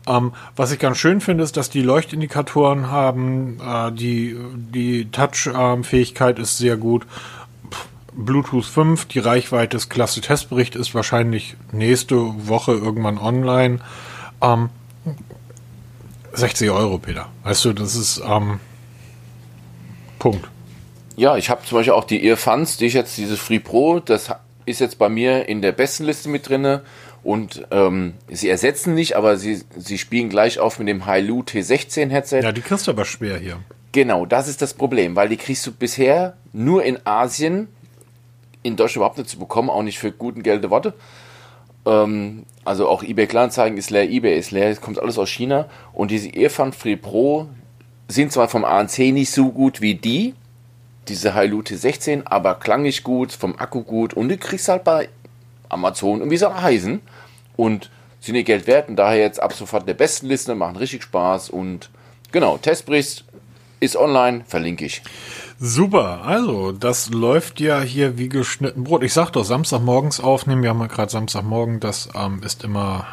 Speaker 1: Ähm, was ich ganz schön finde, ist, dass die Leuchtindikatoren haben. Äh, die die Touch-Fähigkeit ist sehr gut. Bluetooth 5, die Reichweite des klasse Testbericht ist wahrscheinlich nächste Woche irgendwann online. Ähm, 60 Euro, Peter. Weißt du, das ist ähm, Punkt.
Speaker 2: Ja, ich habe zum Beispiel auch die Earphones, die ich jetzt, dieses Free Pro, das ist jetzt bei mir in der besten Liste mit drinne und ähm, sie ersetzen nicht, aber sie, sie spielen gleich auf mit dem Hailu T16 Headset.
Speaker 1: Ja, die kriegst du aber schwer hier.
Speaker 2: Genau, das ist das Problem, weil die kriegst du bisher nur in Asien, in Deutschland überhaupt nicht zu bekommen, auch nicht für guten Gelde Worte. Ähm, also auch eBay Kleinanzeigen ist leer, eBay ist leer, es kommt alles aus China und diese Earphone Free Pro sind zwar vom ANC nicht so gut wie die, diese Hailu T16, aber klanglich gut, vom Akku gut und du kriegst halt bei Amazon und wie sie heißen und sind ihr Geld wert und daher jetzt ab sofort der besten Liste, machen richtig Spaß und genau, Testbericht ist online, verlinke ich.
Speaker 1: Super, also das läuft ja hier wie geschnitten Brot. Ich sag doch, Samstagmorgens aufnehmen, wir haben ja gerade Samstagmorgen, das ähm, ist immer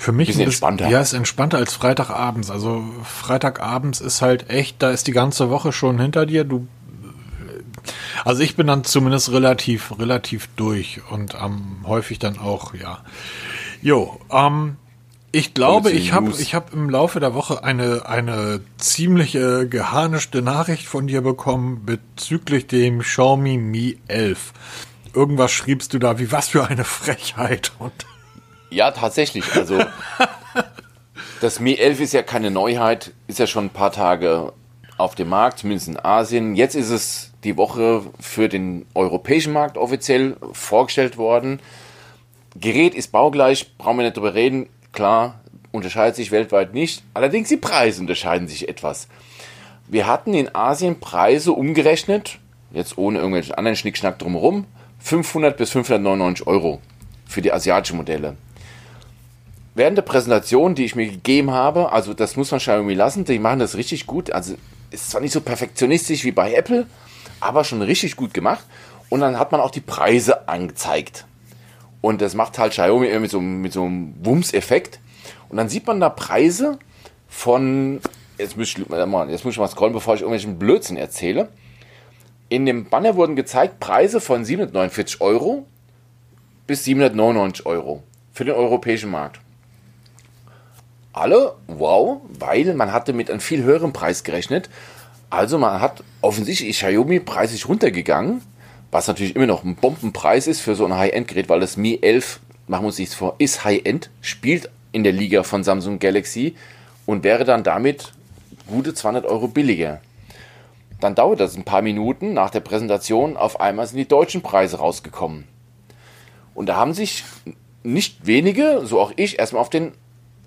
Speaker 1: für mich
Speaker 2: bisschen entspannter.
Speaker 1: Ja, ist entspannter als Freitagabends. Also Freitagabends ist halt echt, da ist die ganze Woche schon hinter dir. Du also ich bin dann zumindest relativ, relativ durch und ähm, häufig dann auch, ja. Jo, ähm, ich glaube, ich habe ich hab im Laufe der Woche eine, eine ziemliche geharnischte Nachricht von dir bekommen bezüglich dem Xiaomi Mi 11. Irgendwas schriebst du da, wie was für eine Frechheit. Und
Speaker 2: ja, tatsächlich. Also das Mi 11 ist ja keine Neuheit, ist ja schon ein paar Tage auf dem Markt, zumindest in Asien. Jetzt ist es die Woche für den europäischen Markt offiziell vorgestellt worden. Gerät ist baugleich, brauchen wir nicht drüber reden. Klar, unterscheidet sich weltweit nicht. Allerdings die Preise unterscheiden sich etwas. Wir hatten in Asien Preise umgerechnet, jetzt ohne irgendwelchen anderen Schnickschnack drumherum, 500 bis 599 Euro für die asiatischen Modelle. Während der Präsentation, die ich mir gegeben habe, also das muss man Xiaomi lassen, die machen das richtig gut. Also ist zwar nicht so perfektionistisch wie bei Apple, aber schon richtig gut gemacht. Und dann hat man auch die Preise angezeigt. Und das macht halt Xiaomi mit so, mit so einem Wumms-Effekt. Und dann sieht man da Preise von, jetzt muss, ich, jetzt muss ich mal scrollen, bevor ich irgendwelchen Blödsinn erzähle. In dem Banner wurden gezeigt Preise von 749 Euro bis 799 Euro für den europäischen Markt. Alle, wow, weil man hatte mit einem viel höheren Preis gerechnet. Also man hat offensichtlich Xiaomi preislich runtergegangen was natürlich immer noch ein Bombenpreis ist für so ein High-End-Gerät, weil das Mi 11, machen wir uns nichts vor, ist High-End, spielt in der Liga von Samsung Galaxy und wäre dann damit gute 200 Euro billiger. Dann dauert das ein paar Minuten nach der Präsentation, auf einmal sind die deutschen Preise rausgekommen. Und da haben sich nicht wenige, so auch ich, erstmal auf den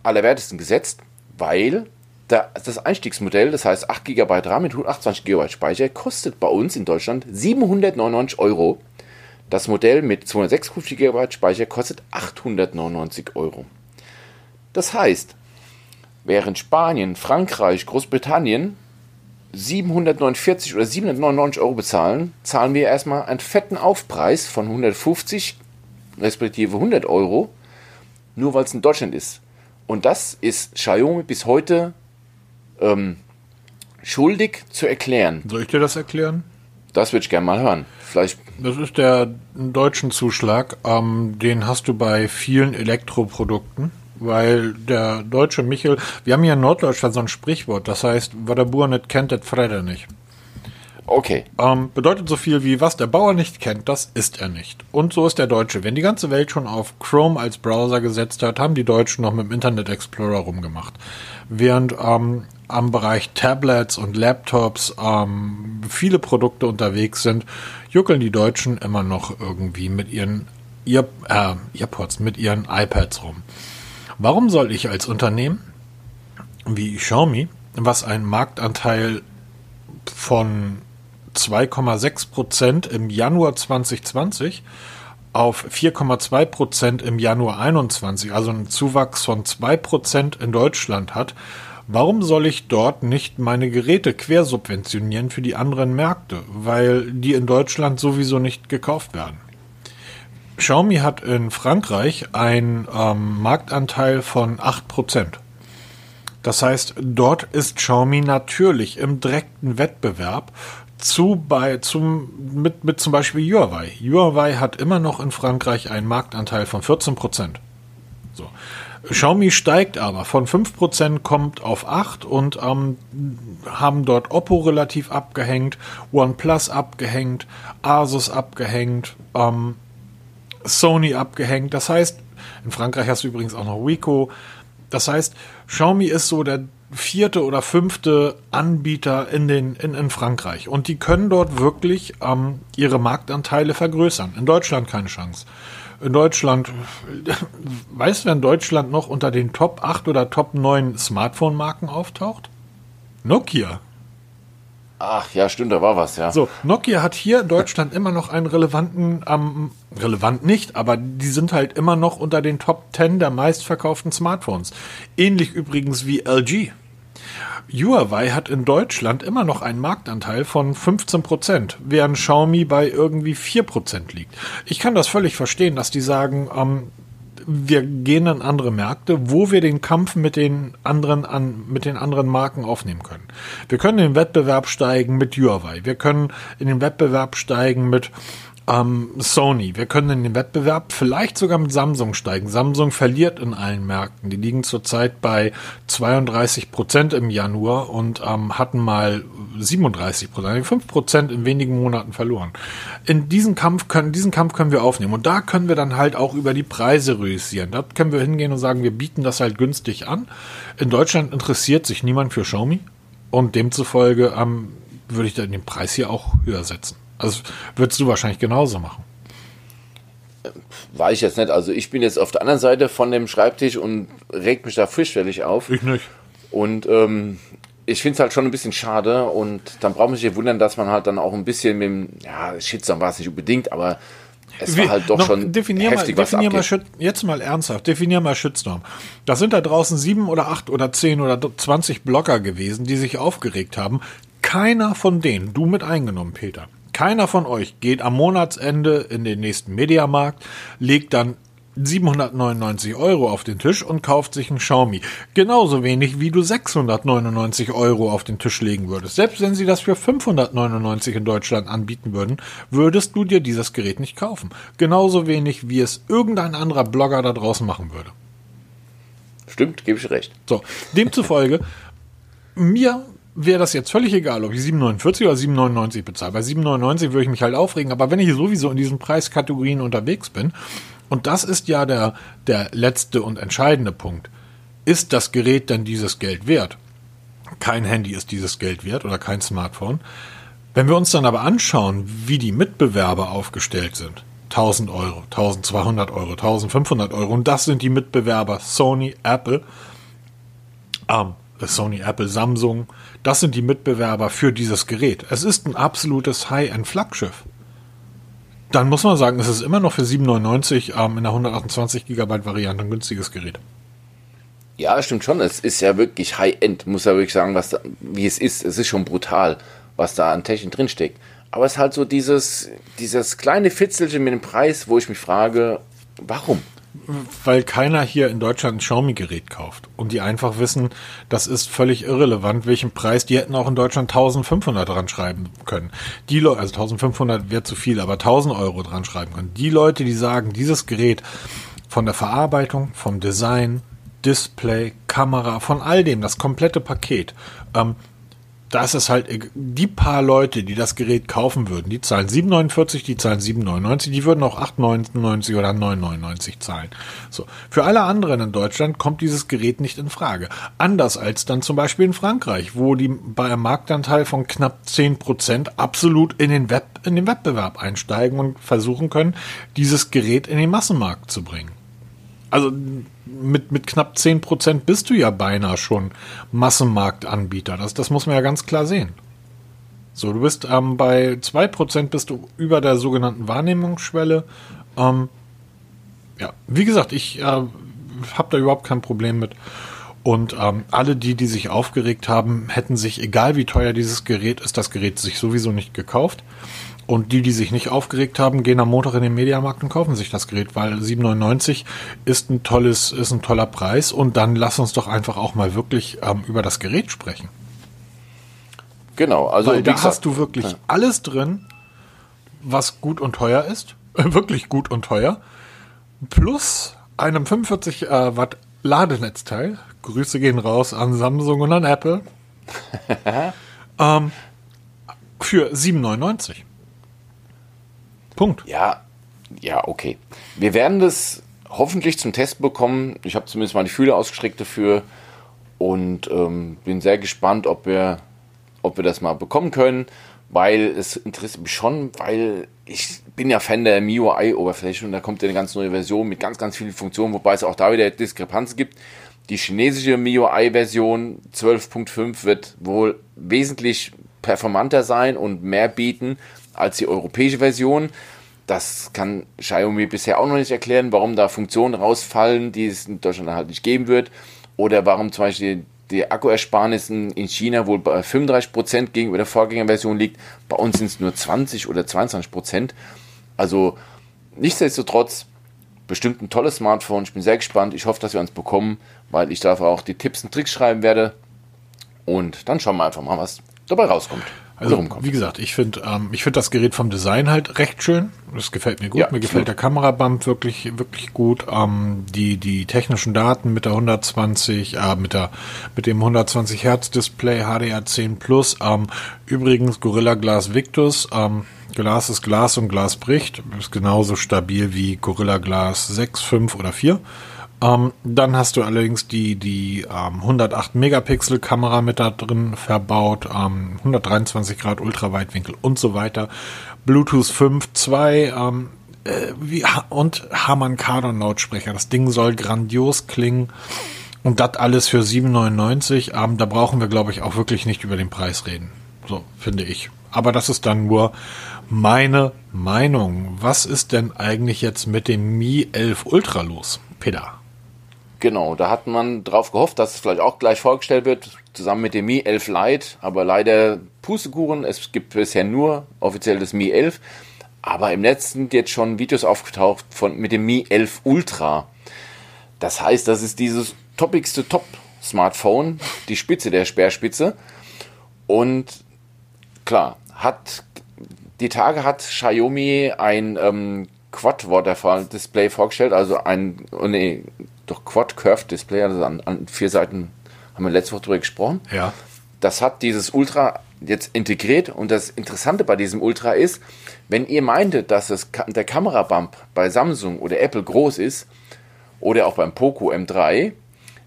Speaker 2: allerwertesten gesetzt, weil das Einstiegsmodell, das heißt 8 GB RAM mit 128 GB Speicher, kostet bei uns in Deutschland 799 Euro. Das Modell mit 256 GB Speicher kostet 899 Euro. Das heißt, während Spanien, Frankreich, Großbritannien 749 oder 799 Euro bezahlen, zahlen wir erstmal einen fetten Aufpreis von 150 respektive 100 Euro, nur weil es in Deutschland ist. Und das ist Xiaomi bis heute ähm, schuldig zu erklären.
Speaker 1: Soll ich dir das erklären?
Speaker 2: Das würde ich gerne mal hören. Vielleicht.
Speaker 1: Das ist der deutschen Zuschlag. Ähm, den hast du bei vielen Elektroprodukten, weil der deutsche Michel, wir haben hier in Norddeutschland so ein Sprichwort, das heißt, was der Bauer nicht kennt, das Freder nicht.
Speaker 2: Okay.
Speaker 1: Ähm, bedeutet so viel wie, was der Bauer nicht kennt, das ist er nicht. Und so ist der Deutsche. Wenn die ganze Welt schon auf Chrome als Browser gesetzt hat, haben die Deutschen noch mit dem Internet Explorer rumgemacht. Während ähm, am Bereich Tablets und Laptops ähm, viele Produkte unterwegs sind, juckeln die Deutschen immer noch irgendwie mit ihren Ear, äh, Earpods, mit ihren iPads rum. Warum soll ich als Unternehmen wie Xiaomi, was einen Marktanteil von 2,6 Prozent im Januar 2020 auf 4,2 Prozent im Januar 21, also einen Zuwachs von 2 Prozent in Deutschland hat, warum soll ich dort nicht meine Geräte quersubventionieren für die anderen Märkte, weil die in Deutschland sowieso nicht gekauft werden? Xiaomi hat in Frankreich einen ähm, Marktanteil von 8 Prozent. Das heißt, dort ist Xiaomi natürlich im direkten Wettbewerb zu bei zum mit mit zum Beispiel Huawei. Huawei hat immer noch in Frankreich einen Marktanteil von 14 Prozent. Xiaomi steigt aber von 5 Prozent kommt auf 8 und ähm, haben dort Oppo relativ abgehängt, OnePlus abgehängt, Asus abgehängt, ähm, Sony abgehängt. Das heißt, in Frankreich hast du übrigens auch noch Rico. Das heißt, Xiaomi ist so der vierte oder fünfte Anbieter in, den, in, in Frankreich. Und die können dort wirklich ähm, ihre Marktanteile vergrößern. In Deutschland keine Chance. In Deutschland, weißt du, wer in Deutschland noch unter den Top 8 oder Top 9 Smartphone-Marken auftaucht? Nokia.
Speaker 2: Ach ja, stimmt, da war was, ja.
Speaker 1: So, Nokia hat hier in Deutschland immer noch einen relevanten, ähm, relevant nicht, aber die sind halt immer noch unter den Top 10 der meistverkauften Smartphones. Ähnlich übrigens wie LG. Huawei hat in Deutschland immer noch einen Marktanteil von 15%, während Xiaomi bei irgendwie 4% liegt. Ich kann das völlig verstehen, dass die sagen, ähm, wir gehen in andere Märkte, wo wir den Kampf mit den anderen an, mit den anderen Marken aufnehmen können. Wir können in den Wettbewerb steigen mit Huawei. Wir können in den Wettbewerb steigen mit ähm, Sony. Wir können in den Wettbewerb vielleicht sogar mit Samsung steigen. Samsung verliert in allen Märkten. Die liegen zurzeit bei 32 Prozent im Januar und ähm, hatten mal 37 Prozent, 5 Prozent in wenigen Monaten verloren. In diesen Kampf können, diesen Kampf können wir aufnehmen und da können wir dann halt auch über die Preise reüssieren. Da können wir hingehen und sagen, wir bieten das halt günstig an. In Deutschland interessiert sich niemand für Xiaomi und demzufolge ähm, würde ich dann den Preis hier auch höher setzen. Also würdest du wahrscheinlich genauso machen.
Speaker 2: War ich jetzt nicht. Also ich bin jetzt auf der anderen Seite von dem Schreibtisch und regt mich da fürchterlich auf.
Speaker 1: Ich nicht.
Speaker 2: Und ähm, ich finde es halt schon ein bisschen schade und dann braucht man sich wundern, dass man halt dann auch ein bisschen mit dem, ja, Shitstorm war es nicht unbedingt, aber es war halt doch noch, schon
Speaker 1: definier heftig, mal, definier was mal Jetzt mal ernsthaft, definier mal Shitstorm. Da sind da draußen sieben oder acht oder zehn oder zwanzig Blogger gewesen, die sich aufgeregt haben. Keiner von denen, du mit eingenommen, Peter, keiner von euch geht am Monatsende in den nächsten Mediamarkt, legt dann 799 Euro auf den Tisch und kauft sich einen Xiaomi. Genauso wenig wie du 699 Euro auf den Tisch legen würdest. Selbst wenn sie das für 599 in Deutschland anbieten würden, würdest du dir dieses Gerät nicht kaufen. Genauso wenig wie es irgendein anderer Blogger da draußen machen würde.
Speaker 2: Stimmt, gebe ich recht.
Speaker 1: So, demzufolge, mir wäre das jetzt völlig egal, ob ich 7,49 oder 7,99 bezahle. Bei 7,99 würde ich mich halt aufregen, aber wenn ich sowieso in diesen Preiskategorien unterwegs bin, und das ist ja der, der letzte und entscheidende Punkt, ist das Gerät denn dieses Geld wert? Kein Handy ist dieses Geld wert oder kein Smartphone. Wenn wir uns dann aber anschauen, wie die Mitbewerber aufgestellt sind, 1000 Euro, 1200 Euro, 1500 Euro, und das sind die Mitbewerber Sony, Apple, ähm, Sony, Apple, Samsung, das sind die Mitbewerber für dieses Gerät. Es ist ein absolutes High-End-Flaggschiff. Dann muss man sagen, es ist immer noch für 7,99 ähm, in der 128 GB Variante ein günstiges Gerät.
Speaker 2: Ja, stimmt schon. Es ist ja wirklich High-End, muss ja wirklich sagen, was da, wie es ist. Es ist schon brutal, was da an Technik drinsteckt. Aber es ist halt so dieses, dieses kleine Fitzelchen mit dem Preis, wo ich mich frage, warum?
Speaker 1: Weil keiner hier in Deutschland ein Xiaomi-Gerät kauft und die einfach wissen, das ist völlig irrelevant, welchen Preis. Die hätten auch in Deutschland 1500 dran schreiben können. Die Leute, also 1500 wäre zu viel, aber 1000 Euro dran schreiben können. Die Leute, die sagen, dieses Gerät von der Verarbeitung, vom Design, Display, Kamera, von all dem, das komplette Paket, ähm, da ist halt, die paar Leute, die das Gerät kaufen würden, die zahlen 7,49, die zahlen 7,99, die würden auch 8,99 oder 9,99 zahlen. So. Für alle anderen in Deutschland kommt dieses Gerät nicht in Frage. Anders als dann zum Beispiel in Frankreich, wo die bei einem Marktanteil von knapp 10 Prozent absolut in den Web, in den Wettbewerb einsteigen und versuchen können, dieses Gerät in den Massenmarkt zu bringen. Also mit, mit knapp 10% bist du ja beinahe schon Massenmarktanbieter. Das, das muss man ja ganz klar sehen. So, du bist ähm, bei 2% bist du über der sogenannten Wahrnehmungsschwelle. Ähm, ja, wie gesagt, ich äh, habe da überhaupt kein Problem mit. Und ähm, alle die, die sich aufgeregt haben, hätten sich, egal wie teuer dieses Gerät ist, das Gerät sich sowieso nicht gekauft. Und die, die sich nicht aufgeregt haben, gehen am Montag in den Mediamarkt und kaufen sich das Gerät, weil 7,99 ist ein tolles, ist ein toller Preis. Und dann lass uns doch einfach auch mal wirklich ähm, über das Gerät sprechen.
Speaker 2: Genau, also
Speaker 1: weil da hast du wirklich ja. alles drin, was gut und teuer ist, wirklich gut und teuer, plus einem 45 äh, Watt Ladenetzteil. Grüße gehen raus an Samsung und an Apple. ähm, für 7,99. Punkt.
Speaker 2: Ja, ja, okay. Wir werden das hoffentlich zum Test bekommen. Ich habe zumindest die Fühler ausgestreckt dafür und ähm, bin sehr gespannt, ob wir, ob wir das mal bekommen können, weil es interessiert mich schon, weil ich bin ja Fan der MIUI-Oberfläche und da kommt ja eine ganz neue Version mit ganz, ganz vielen Funktionen, wobei es auch da wieder Diskrepanzen gibt. Die chinesische MIUI-Version 12.5 wird wohl wesentlich performanter sein und mehr bieten als die europäische Version. Das kann Xiaomi bisher auch noch nicht erklären, warum da Funktionen rausfallen, die es in Deutschland halt nicht geben wird. Oder warum zum Beispiel die Akkuersparnissen in China wohl bei 35% gegenüber der Vorgängerversion liegt. Bei uns sind es nur 20 oder 22%. Also nichtsdestotrotz bestimmt ein tolles Smartphone. Ich bin sehr gespannt. Ich hoffe, dass wir uns bekommen, weil ich dafür auch die Tipps und Tricks schreiben werde. Und dann schauen wir einfach mal, was dabei rauskommt.
Speaker 1: Also, wie gesagt, ich finde ähm, ich finde das Gerät vom Design halt recht schön. Das gefällt mir gut. Ja, mir gefällt der Kamerabump wirklich, wirklich gut. Ähm, die, die technischen Daten mit der 120, äh, mit der, mit dem 120 Hertz Display HDR10 Plus. Ähm, übrigens Gorilla Glass Victus. Ähm, Glas ist Glas und Glas bricht. Ist genauso stabil wie Gorilla Glass 6, 5 oder 4. Ähm, dann hast du allerdings die, die ähm, 108 Megapixel Kamera mit da drin verbaut, ähm, 123 Grad Ultraweitwinkel und so weiter. Bluetooth 5.2 ähm, äh, wie, und Harman Kardon Lautsprecher. Das Ding soll grandios klingen. Und das alles für 7,99. Ähm, da brauchen wir, glaube ich, auch wirklich nicht über den Preis reden. So, finde ich. Aber das ist dann nur meine Meinung. Was ist denn eigentlich jetzt mit dem Mi 11 Ultra los, Peter?
Speaker 2: Genau, da hat man drauf gehofft, dass es vielleicht auch gleich vorgestellt wird, zusammen mit dem Mi 11 Lite, aber leider Pustekuchen, es gibt bisher nur offiziell das Mi 11, aber im Netz sind jetzt schon Videos aufgetaucht von, mit dem Mi 11 Ultra. Das heißt, das ist dieses toppigste Top-Smartphone, die Spitze der Speerspitze. Und klar, hat die Tage hat Xiaomi ein ähm, Quad-Waterfall-Display vorgestellt, also ein, oh nee, doch Quad Curved Display, also an, an vier Seiten haben wir letzte Woche drüber gesprochen.
Speaker 1: Ja.
Speaker 2: Das hat dieses Ultra jetzt integriert und das Interessante bei diesem Ultra ist, wenn ihr meintet, dass es, der Kamerabump bei Samsung oder Apple groß ist oder auch beim Poco M3,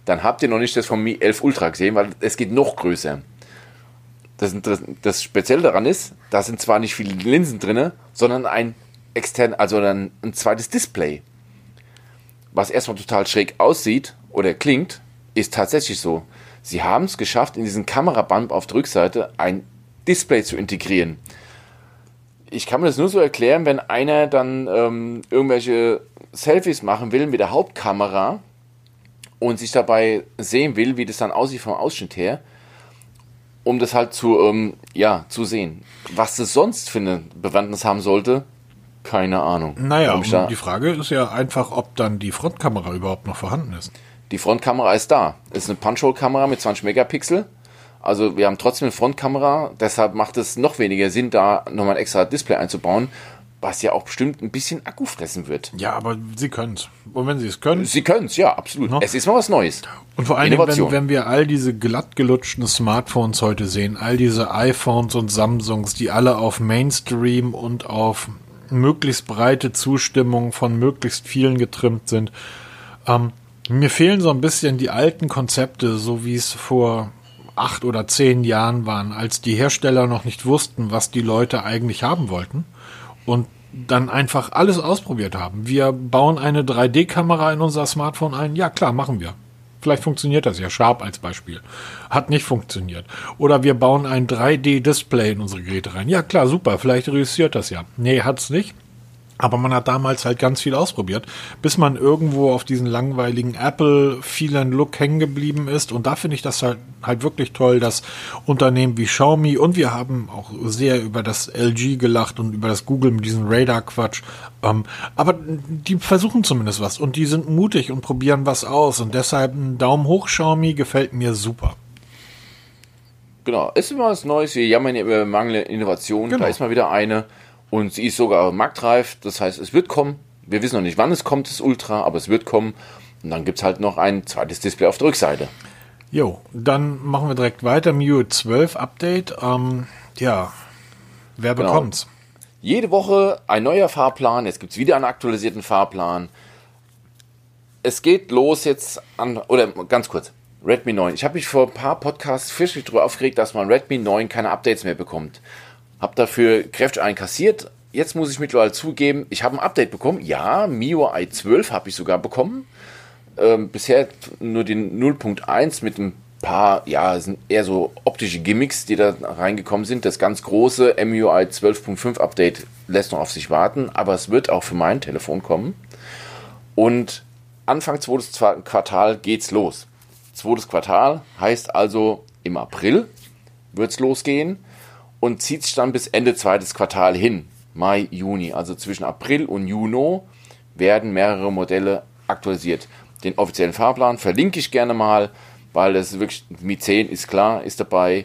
Speaker 2: dann habt ihr noch nicht das vom Mi 11 Ultra gesehen, weil es geht noch größer. Das, das, das Spezielle daran ist, da sind zwar nicht viele Linsen drin, sondern ein extern, also ein, ein zweites Display was erstmal total schräg aussieht oder klingt, ist tatsächlich so. Sie haben es geschafft, in diesen Kameraband auf der Rückseite ein Display zu integrieren. Ich kann mir das nur so erklären, wenn einer dann ähm, irgendwelche Selfies machen will mit der Hauptkamera und sich dabei sehen will, wie das dann aussieht vom Ausschnitt her, um das halt zu, ähm, ja, zu sehen. Was es sonst für eine Bewandtnis haben sollte, Keine Ahnung.
Speaker 1: Naja,
Speaker 2: da-
Speaker 1: die Frage ist ja einfach, ob dann die Frontkamera überhaupt noch vorhanden ist.
Speaker 2: Die Frontkamera ist da. Es ist eine Punch-Hole-Kamera mit 20 Megapixel. Also wir haben trotzdem eine Frontkamera, deshalb macht es noch weniger Sinn, da nochmal ein extra Display einzubauen, was ja auch bestimmt ein bisschen Akku fressen wird.
Speaker 1: Ja, aber sie können es. Und wenn sie es können.
Speaker 2: Sie können es, ja, absolut.
Speaker 1: No.
Speaker 2: Es ist mal was Neues.
Speaker 1: Und vor allen Dingen,
Speaker 2: Innovation.
Speaker 1: wenn, wenn wir all diese glatt gelutschten Smartphones heute sehen, all diese iPhones und Samsungs, die alle auf Mainstream und auf möglichst breite Zustimmung von möglichst vielen getrimmt sind, ähm, mir fehlen so ein bisschen die alten Konzepte, so wie es vor acht oder zehn Jahren waren, als die Hersteller noch nicht wussten, was die Leute eigentlich haben wollten und dann einfach alles ausprobiert haben. Wir bauen eine 3D-Kamera in unser Smartphone ein. Ja, klar, machen wir. Vielleicht funktioniert das ja. Sharp als Beispiel. Hat nicht funktioniert. Oder wir bauen ein 3D-Display in unsere Geräte rein. Ja, klar, super. Vielleicht reüssiert das ja. Nee, hat's nicht. Aber man hat damals halt ganz viel ausprobiert, bis man irgendwo auf diesen langweiligen Apple vielen Look hängen geblieben ist. Und da finde ich das halt, halt wirklich toll, dass Unternehmen wie Xiaomi und wir haben auch sehr über das LG gelacht und über das Google mit diesem Radar-Quatsch. Ähm, aber die versuchen zumindest was und die sind mutig und probieren was aus. Und deshalb ein Daumen hoch, Xiaomi, gefällt mir super.
Speaker 2: Genau, ist immer was Neues. Wir jammern ja über mangelnde Innovation.
Speaker 1: Genau.
Speaker 2: Da ist mal wieder eine. Und sie ist sogar marktreif. Das heißt, es wird kommen. Wir wissen noch nicht, wann es kommt, das Ultra, aber es wird kommen. Und dann gibt es halt noch ein zweites Display auf der Rückseite.
Speaker 1: Jo, dann machen wir direkt weiter. MIUI 12 Update. Ähm, ja, wer
Speaker 2: Genau.
Speaker 1: bekommt's?
Speaker 2: Jede Woche ein neuer Fahrplan. Jetzt gibt es wieder einen aktualisierten Fahrplan. Es geht los jetzt an, oder ganz kurz, Redmi 9. Ich habe mich vor ein paar Podcasts fürchterlich darüber aufgeregt, dass man Redmi 9 keine Updates mehr bekommt. Hab dafür kräftig einkassiert. Jetzt muss ich mittlerweile zugeben, ich habe ein Update bekommen. Ja, MIUI 12 habe ich sogar bekommen. Ähm, bisher nur den 0.1 mit ein paar, ja, sind eher so optische Gimmicks, die da reingekommen sind. Das ganz große MIUI 12.5 Update lässt noch auf sich warten, aber es wird auch für mein Telefon kommen. Und Anfang zweites Quartal geht's los. Zweites Quartal heißt also im April wird's losgehen und zieht sich dann bis Ende zweites Quartal hin. Mai, Juni. Also zwischen April und Juni werden mehrere Modelle aktualisiert. Den offiziellen Fahrplan verlinke ich gerne mal, weil das wirklich, Mi 10 ist klar, ist dabei.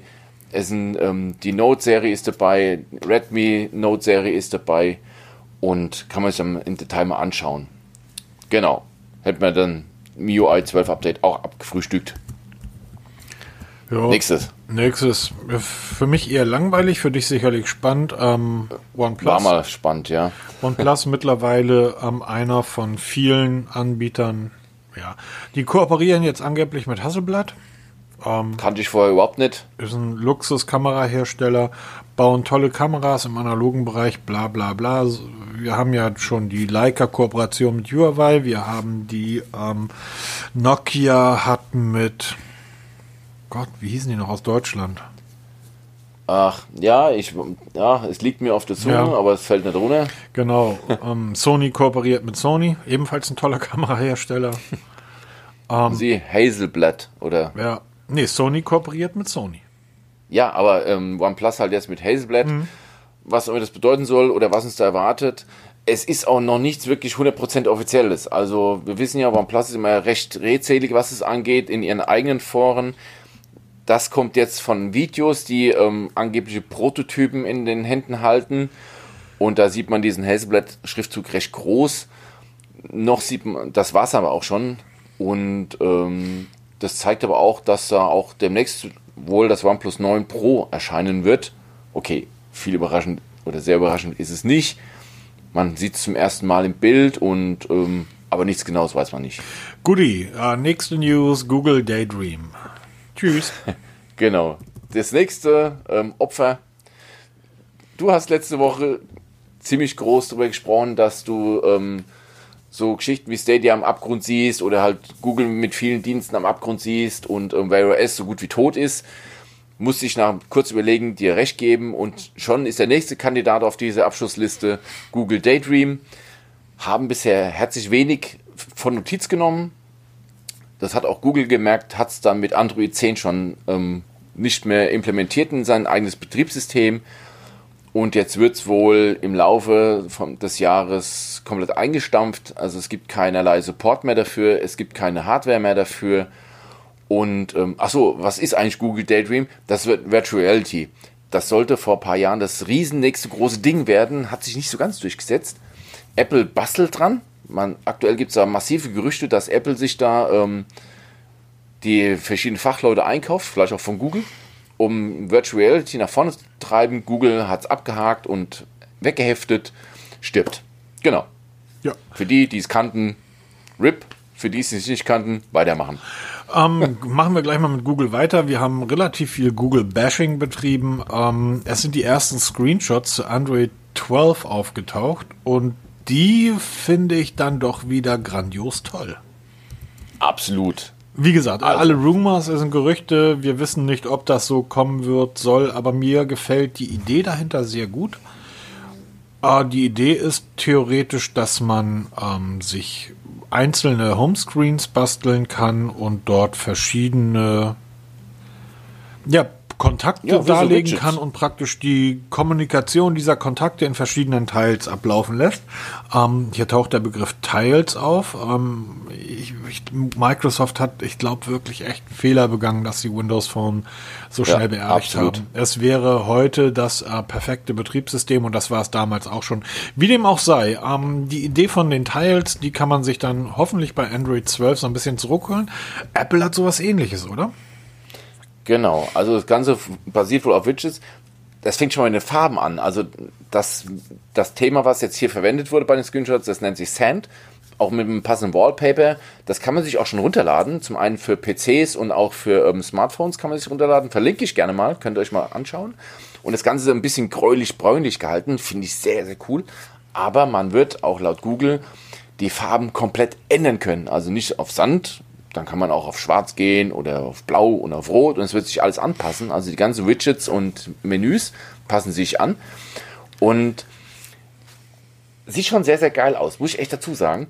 Speaker 2: Es sind, ähm, die Note-Serie ist dabei, Redmi Note-Serie ist dabei und kann man sich dann im Detail mal anschauen. Genau. Hätten wir dann MIUI 12 Update auch abgefrühstückt.
Speaker 1: Jo.
Speaker 2: Nächstes.
Speaker 1: Nächstes. Für mich eher langweilig, für dich sicherlich spannend. Ähm, OnePlus.
Speaker 2: War mal spannend, ja.
Speaker 1: OnePlus mittlerweile ähm, einer von vielen Anbietern. Ja, die kooperieren jetzt angeblich mit Hasselblad.
Speaker 2: Kannte ich vorher überhaupt nicht.
Speaker 1: Ist ein Luxuskamerahersteller, bauen tolle Kameras im analogen Bereich, bla bla bla. Wir haben ja schon die Leica-Kooperation mit Huawei, wir haben die ähm, Nokia hat mit Gott, wie hießen die noch aus Deutschland?
Speaker 2: Ach, ja, ich, ja, es liegt mir auf der Zunge,
Speaker 1: Ja.
Speaker 2: aber es fällt nicht runter.
Speaker 1: Genau, ähm, Sony kooperiert mit Sony, ebenfalls ein toller Kamerahersteller.
Speaker 2: Sie, Hazelblatt oder.
Speaker 1: Ja, nee, Sony kooperiert mit Sony.
Speaker 2: Ja, aber ähm, OnePlus halt jetzt mit Hazelblatt. Was immer das bedeuten soll oder was uns da erwartet. Es ist auch noch nichts wirklich 100% offizielles. Also, wir wissen ja, OnePlus ist immer recht redselig, was es angeht, in ihren eigenen Foren. Das kommt jetzt von Videos, die ähm, angebliche Prototypen in den Händen halten. Und da sieht man diesen Hazelblatt-Schriftzug recht groß. Noch sieht man, das war es aber auch schon. Und ähm, das zeigt aber auch, dass da auch demnächst wohl das OnePlus 9 Pro erscheinen wird. Okay, viel überraschend oder sehr überraschend ist es nicht. Man sieht es zum ersten Mal im Bild und ähm, aber nichts Genaues weiß man nicht.
Speaker 1: Goodie, äh, nächste News, Google Daydream. Tschüss.
Speaker 2: Genau. Das nächste ähm, Opfer. Du hast letzte Woche ziemlich groß darüber gesprochen, dass du ähm, so Geschichten wie Stadia am Abgrund siehst oder halt Google mit vielen Diensten am Abgrund siehst und ähm, Wear OS so gut wie tot ist. Musste ich nach kurz überlegen, dir recht geben und schon ist der nächste Kandidat auf dieser Abschlussliste Google Daydream. Haben bisher herzlich wenig von Notiz genommen, das hat auch Google gemerkt, hat es dann mit Android 10 schon ähm, nicht mehr implementiert in sein eigenes Betriebssystem. Und jetzt wird es wohl im Laufe von, des Jahres komplett eingestampft. Also es gibt keinerlei Support mehr dafür, es gibt keine Hardware mehr dafür. Und ähm, achso, was ist eigentlich Google Daydream? Das wird Virtual Reality. Das sollte vor ein paar Jahren das riesen große Ding werden, hat sich nicht so ganz durchgesetzt. Apple bastelt dran. Man, aktuell gibt es da massive Gerüchte, dass Apple sich da ähm, die verschiedenen Fachleute einkauft, vielleicht auch von Google, um Virtual Reality nach vorne zu treiben. Google hat es abgehakt und weggeheftet, stirbt. Genau.
Speaker 1: Ja.
Speaker 2: Für die, die es kannten, RIP. Für die, die es nicht kannten, weitermachen.
Speaker 1: Ähm, machen wir gleich mal mit Google weiter. Wir haben relativ viel Google-Bashing betrieben. Ähm, es sind die ersten Screenshots zu Android 12 aufgetaucht und die finde ich dann doch wieder grandios toll.
Speaker 2: Absolut.
Speaker 1: Wie gesagt, also. alle Rumors sind Gerüchte. Wir wissen nicht, ob das so kommen wird, soll, aber mir gefällt die Idee dahinter sehr gut. Äh, die Idee ist theoretisch, dass man ähm, sich einzelne Homescreens basteln kann und dort verschiedene ja, Kontakte ja, darlegen kann und praktisch die Kommunikation dieser Kontakte in verschiedenen Teils ablaufen lässt. Ähm, hier taucht der Begriff Tiles auf. Ähm, ich, ich, Microsoft hat, ich glaube, wirklich echt einen Fehler begangen, dass sie Windows Phone so schnell ja, beerdigt absolut. haben. Es wäre heute das äh, perfekte Betriebssystem und das war es damals auch schon. Wie dem auch sei, ähm, die Idee von den Tiles, die kann man sich dann hoffentlich bei Android 12 so ein bisschen zurückholen. Apple hat sowas ähnliches, oder?
Speaker 2: Genau, also das Ganze basiert wohl auf Widgets. Das fängt schon mal in den Farben an. Also das, das Thema, was jetzt hier verwendet wurde bei den Screenshots, das nennt sich Sand, auch mit einem passenden Wallpaper. Das kann man sich auch schon runterladen. Zum einen für PCs und auch für ähm, Smartphones kann man sich runterladen. Verlinke ich gerne mal, könnt ihr euch mal anschauen. Und das Ganze ist ein bisschen gräulich-bräunlich gehalten, finde ich sehr, sehr cool. Aber man wird auch laut Google die Farben komplett ändern können. Also nicht auf Sand, dann kann man auch auf Schwarz gehen oder auf Blau und auf Rot und es wird sich alles anpassen. Also die ganzen Widgets und Menüs passen sich an und sieht schon sehr, sehr geil aus, muss ich echt dazu sagen.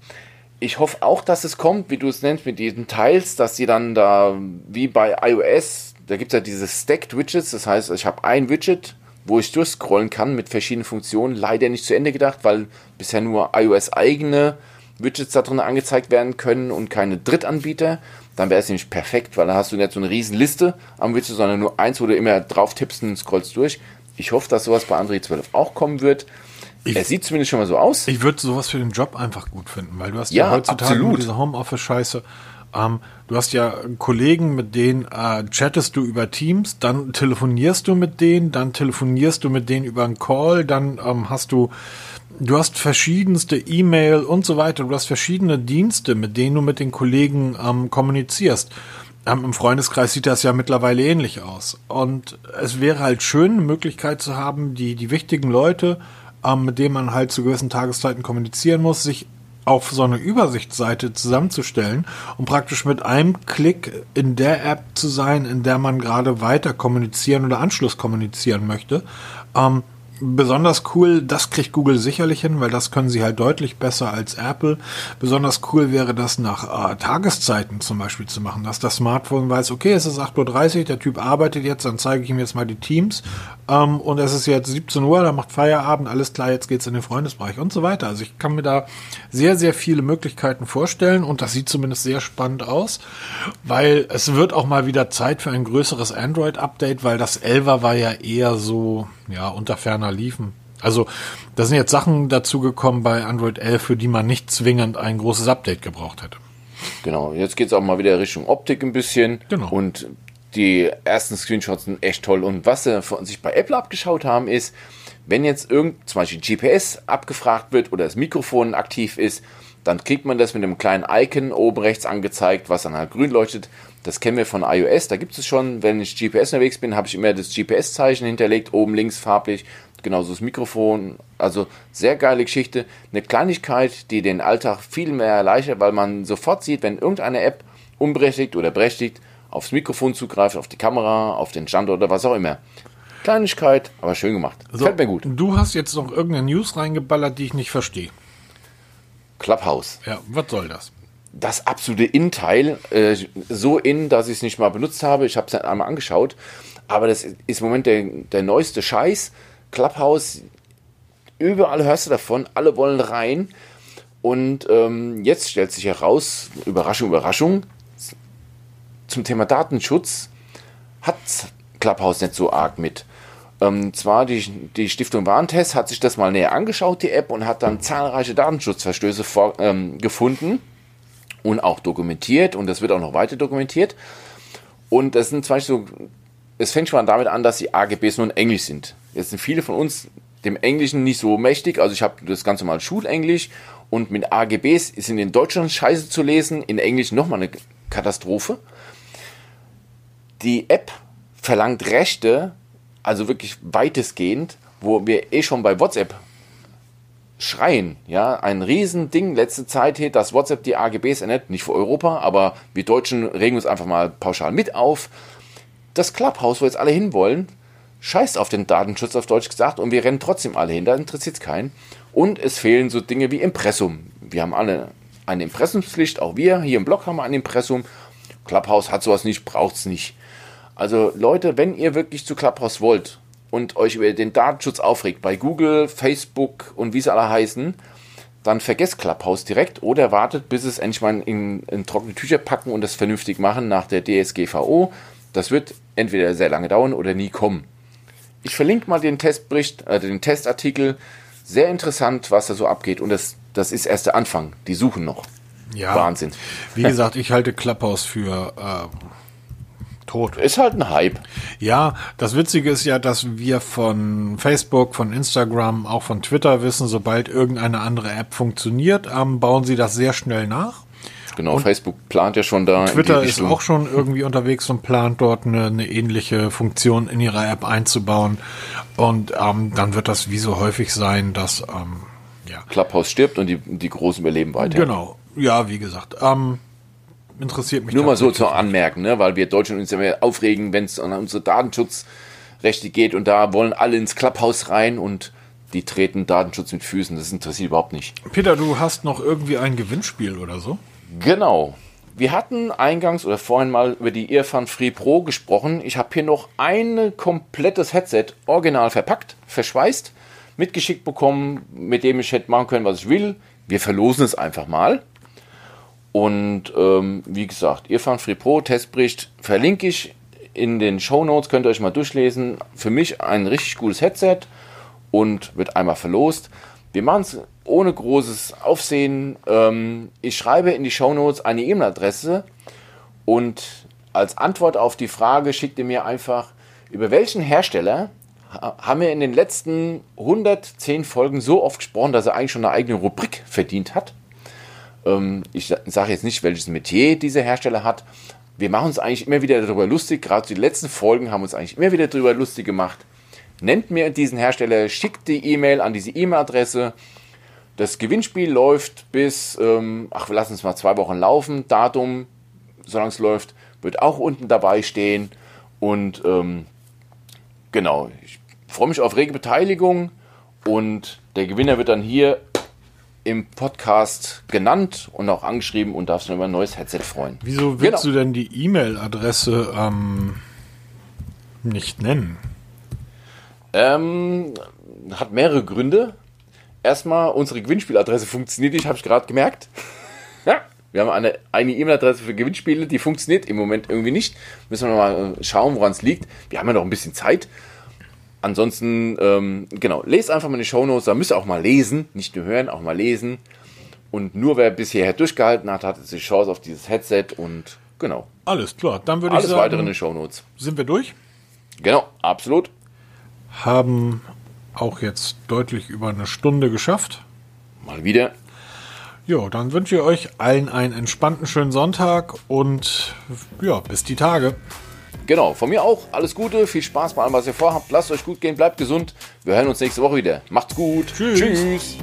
Speaker 2: Ich hoffe auch, dass es kommt, wie du es nennst, mit diesen Teils, dass sie dann da, wie bei iOS, da gibt es ja diese Stacked Widgets, das heißt, ich habe ein Widget, wo ich durchscrollen kann mit verschiedenen Funktionen, leider nicht zu Ende gedacht, weil bisher nur iOS eigene Widgets da drin angezeigt werden können und keine Drittanbieter, dann wäre es nämlich perfekt, weil dann hast du nicht so eine riesen Liste am Widget, sondern nur eins, wo du immer drauf tippst und scrollst durch. Ich hoffe, dass sowas bei Android 12 auch kommen wird. Ich, er sieht zumindest schon mal so aus.
Speaker 1: Ich würde sowas für den Job einfach gut finden, weil du hast ja, ja heutzutage absolut. diese Homeoffice-Scheiße. Ähm, du hast ja Kollegen, mit denen äh, chattest du über Teams, dann telefonierst du mit denen, dann telefonierst du mit denen über einen Call, dann ähm, hast du du hast verschiedenste E-Mail und so weiter. Du hast verschiedene Dienste, mit denen du mit den Kollegen ähm, kommunizierst. Ähm, Im Freundeskreis sieht das ja mittlerweile ähnlich aus. Und es wäre halt schön, eine Möglichkeit zu haben, die, die wichtigen Leute, ähm, mit denen man halt zu gewissen Tageszeiten kommunizieren muss, sich auf so eine Übersichtsseite zusammenzustellen und praktisch mit einem Klick in der App zu sein, in der man gerade weiter kommunizieren oder Anschluss kommunizieren möchte. Ähm, besonders cool, das kriegt Google sicherlich hin, weil das können sie halt deutlich besser als Apple. Besonders cool wäre das nach äh, Tageszeiten zum Beispiel zu machen, dass das Smartphone weiß, okay, es ist 8.30 Uhr, der Typ arbeitet jetzt, dann zeige ich ihm jetzt mal die Teams ähm, und es ist jetzt 17 Uhr, da macht Feierabend, alles klar, jetzt geht's in den Freundesbereich und so weiter. Also ich kann mir da sehr, sehr viele Möglichkeiten vorstellen und das sieht zumindest sehr spannend aus, weil es wird auch mal wieder Zeit für ein größeres Android-Update, weil das 11er war ja eher so, ja, unter ferner liefen. Also, da sind jetzt Sachen dazugekommen bei Android 11, für die man nicht zwingend ein großes Update gebraucht hätte.
Speaker 2: Genau, jetzt geht es auch mal wieder Richtung Optik ein bisschen. Genau. Und die ersten Screenshots sind echt toll. Und was sie von sich bei Apple abgeschaut haben, ist, wenn jetzt irgend zum Beispiel GPS abgefragt wird oder das Mikrofon aktiv ist, dann kriegt man das mit einem kleinen Icon oben rechts angezeigt, was dann halt grün leuchtet. Das kennen wir von iOS, da gibt es schon. Wenn ich GPS unterwegs bin, habe ich immer das GPS-Zeichen hinterlegt, oben links farblich genauso das Mikrofon. Also sehr geile Geschichte. Eine Kleinigkeit, die den Alltag viel mehr erleichtert, weil man sofort sieht, wenn irgendeine App unberechtigt oder berechtigt aufs Mikrofon zugreift, auf die Kamera, auf den Standort oder was auch immer. Kleinigkeit, aber schön gemacht.
Speaker 1: So, Fällt mir gut. Du hast jetzt noch irgendeine News reingeballert, die ich nicht verstehe.
Speaker 2: Clubhouse.
Speaker 1: Ja, was soll das?
Speaker 2: Das absolute In-Teil, äh, so in, dass ich es nicht mal benutzt habe. Ich habe es einmal angeschaut, aber das ist im Moment der, der neueste Scheiß Clubhouse, überall hörst du davon, alle wollen rein. Und ähm, jetzt stellt sich heraus, Überraschung, Überraschung, zum Thema Datenschutz hat Clubhouse nicht so arg mit. Ähm, zwar die, die Stiftung Warentest hat sich das mal näher angeschaut, die App, und hat dann zahlreiche Datenschutzverstöße vor, ähm, gefunden und auch dokumentiert und das wird auch noch weiter dokumentiert. Und das sind zum Beispiel so, es fängt schon damit an, dass die AGBs nur in Englisch sind. Jetzt sind viele von uns dem Englischen nicht so mächtig. Also ich habe das ganze mal Schulenglisch und mit AGBs ist in Deutschland scheiße zu lesen, in Englisch nochmal eine Katastrophe. Die App verlangt Rechte, also wirklich weitestgehend, wo wir eh schon bei WhatsApp schreien. Ja, ein Riesending letzte Zeit hier, dass WhatsApp die AGBs ändert, nicht für Europa, aber wir Deutschen regen uns einfach mal pauschal mit auf. Das Clubhouse, wo jetzt alle hinwollen, scheißt auf den Datenschutz auf Deutsch gesagt und wir rennen trotzdem alle hin, da interessiert es keinen. Und es fehlen so Dinge wie Impressum. Wir haben alle eine Impressumspflicht, auch wir hier im Blog haben ein Impressum. Clubhouse hat sowas nicht, braucht es nicht. Also Leute, wenn ihr wirklich zu Clubhouse wollt und euch über den Datenschutz aufregt, bei Google, Facebook und wie sie alle heißen, dann vergesst Clubhouse direkt oder wartet, bis es endlich mal in, in trockene Tücher packen und das vernünftig machen nach der DSGVO. Das wird entweder sehr lange dauern oder nie kommen. Ich verlinke mal den Testbericht, äh, den Testartikel. Sehr interessant, was da so abgeht. Und das, das ist erst der Anfang. Die suchen noch.
Speaker 1: Ja. Wahnsinn. Wie gesagt, ich halte Clubhouse für äh, tot.
Speaker 2: Ist halt ein Hype.
Speaker 1: Ja, das Witzige ist ja, dass wir von Facebook, von Instagram, auch von Twitter wissen, sobald irgendeine andere App funktioniert, ähm, bauen sie das sehr schnell nach.
Speaker 2: Genau, und Facebook plant ja schon da.
Speaker 1: Twitter ist auch schon irgendwie unterwegs und plant dort eine, eine ähnliche Funktion in ihrer App einzubauen. Und ähm, dann wird das wie so häufig sein, dass ähm,
Speaker 2: ja. Clubhouse stirbt und die, die Großen überleben weiter.
Speaker 1: Genau, ja, wie gesagt. Ähm, interessiert mich.
Speaker 2: Nur mal so zu anmerken, ne? weil wir Deutschen uns immer aufregen, wenn es an unsere Datenschutzrechte geht und da wollen alle ins Clubhouse rein und die treten Datenschutz mit Füßen. Das interessiert überhaupt nicht.
Speaker 1: Peter, du hast noch irgendwie ein Gewinnspiel oder so?
Speaker 2: Genau. Wir hatten eingangs oder vorhin mal über die Earphone Free Pro gesprochen. Ich habe hier noch ein komplettes Headset original verpackt, verschweißt, mitgeschickt bekommen, mit dem ich hätte machen können, was ich will. Wir verlosen es einfach mal. Und ähm, wie gesagt, Irfan Free Pro Testbericht verlinke ich in den Show Notes, könnt ihr euch mal durchlesen. Für mich ein richtig gutes Headset und wird einmal verlost. Wir machen es ohne großes Aufsehen. Ähm, ich schreibe in die Show Notes eine E-Mail-Adresse und als Antwort auf die Frage schickt ihr mir einfach, über welchen Hersteller haben wir in den letzten 110 Folgen so oft gesprochen, dass er eigentlich schon eine eigene Rubrik verdient hat. Ähm, ich sage jetzt nicht, welches Metier dieser Hersteller hat. Wir machen uns eigentlich immer wieder darüber lustig. Gerade die letzten Folgen haben uns eigentlich immer wieder darüber lustig gemacht. Nennt mir diesen Hersteller, schickt die E-Mail an diese E-Mail-Adresse. Das Gewinnspiel läuft bis, ähm, ach, lassen es mal zwei Wochen laufen. Datum, solange es läuft, wird auch unten dabei stehen. Und ähm, genau, ich freue mich auf rege Beteiligung. Und der Gewinner wird dann hier im Podcast genannt und auch angeschrieben und darfst du über ein neues Headset freuen.
Speaker 1: Wieso willst genau. du denn die E-Mail-Adresse ähm, nicht nennen?
Speaker 2: Ähm, hat mehrere Gründe. Erstmal, unsere Gewinnspieladresse funktioniert nicht, habe ich gerade gemerkt. ja, wir haben eine eine E-Mail-Adresse für Gewinnspiele, die funktioniert im Moment irgendwie nicht. Müssen wir mal schauen, woran es liegt. Wir haben ja noch ein bisschen Zeit. Ansonsten, ähm, genau, lest einfach mal die Shownotes, da müsst ihr auch mal lesen, nicht nur hören, auch mal lesen. Und nur wer bisher durchgehalten hat, hat jetzt die Chance auf dieses Headset und genau.
Speaker 1: Alles klar, dann würde ich sagen. Alles
Speaker 2: weitere in den Shownotes.
Speaker 1: Sind wir durch?
Speaker 2: Genau, absolut.
Speaker 1: Haben auch jetzt deutlich über eine Stunde geschafft.
Speaker 2: Mal wieder.
Speaker 1: Ja, dann wünsche ich euch allen einen entspannten schönen Sonntag und ja, bis die Tage.
Speaker 2: Genau, von mir auch. Alles Gute, viel Spaß bei allem, was ihr vorhabt. Lasst euch gut gehen, bleibt gesund. Wir hören uns nächste Woche wieder. Macht's gut.
Speaker 1: Tschüss. Tschüss.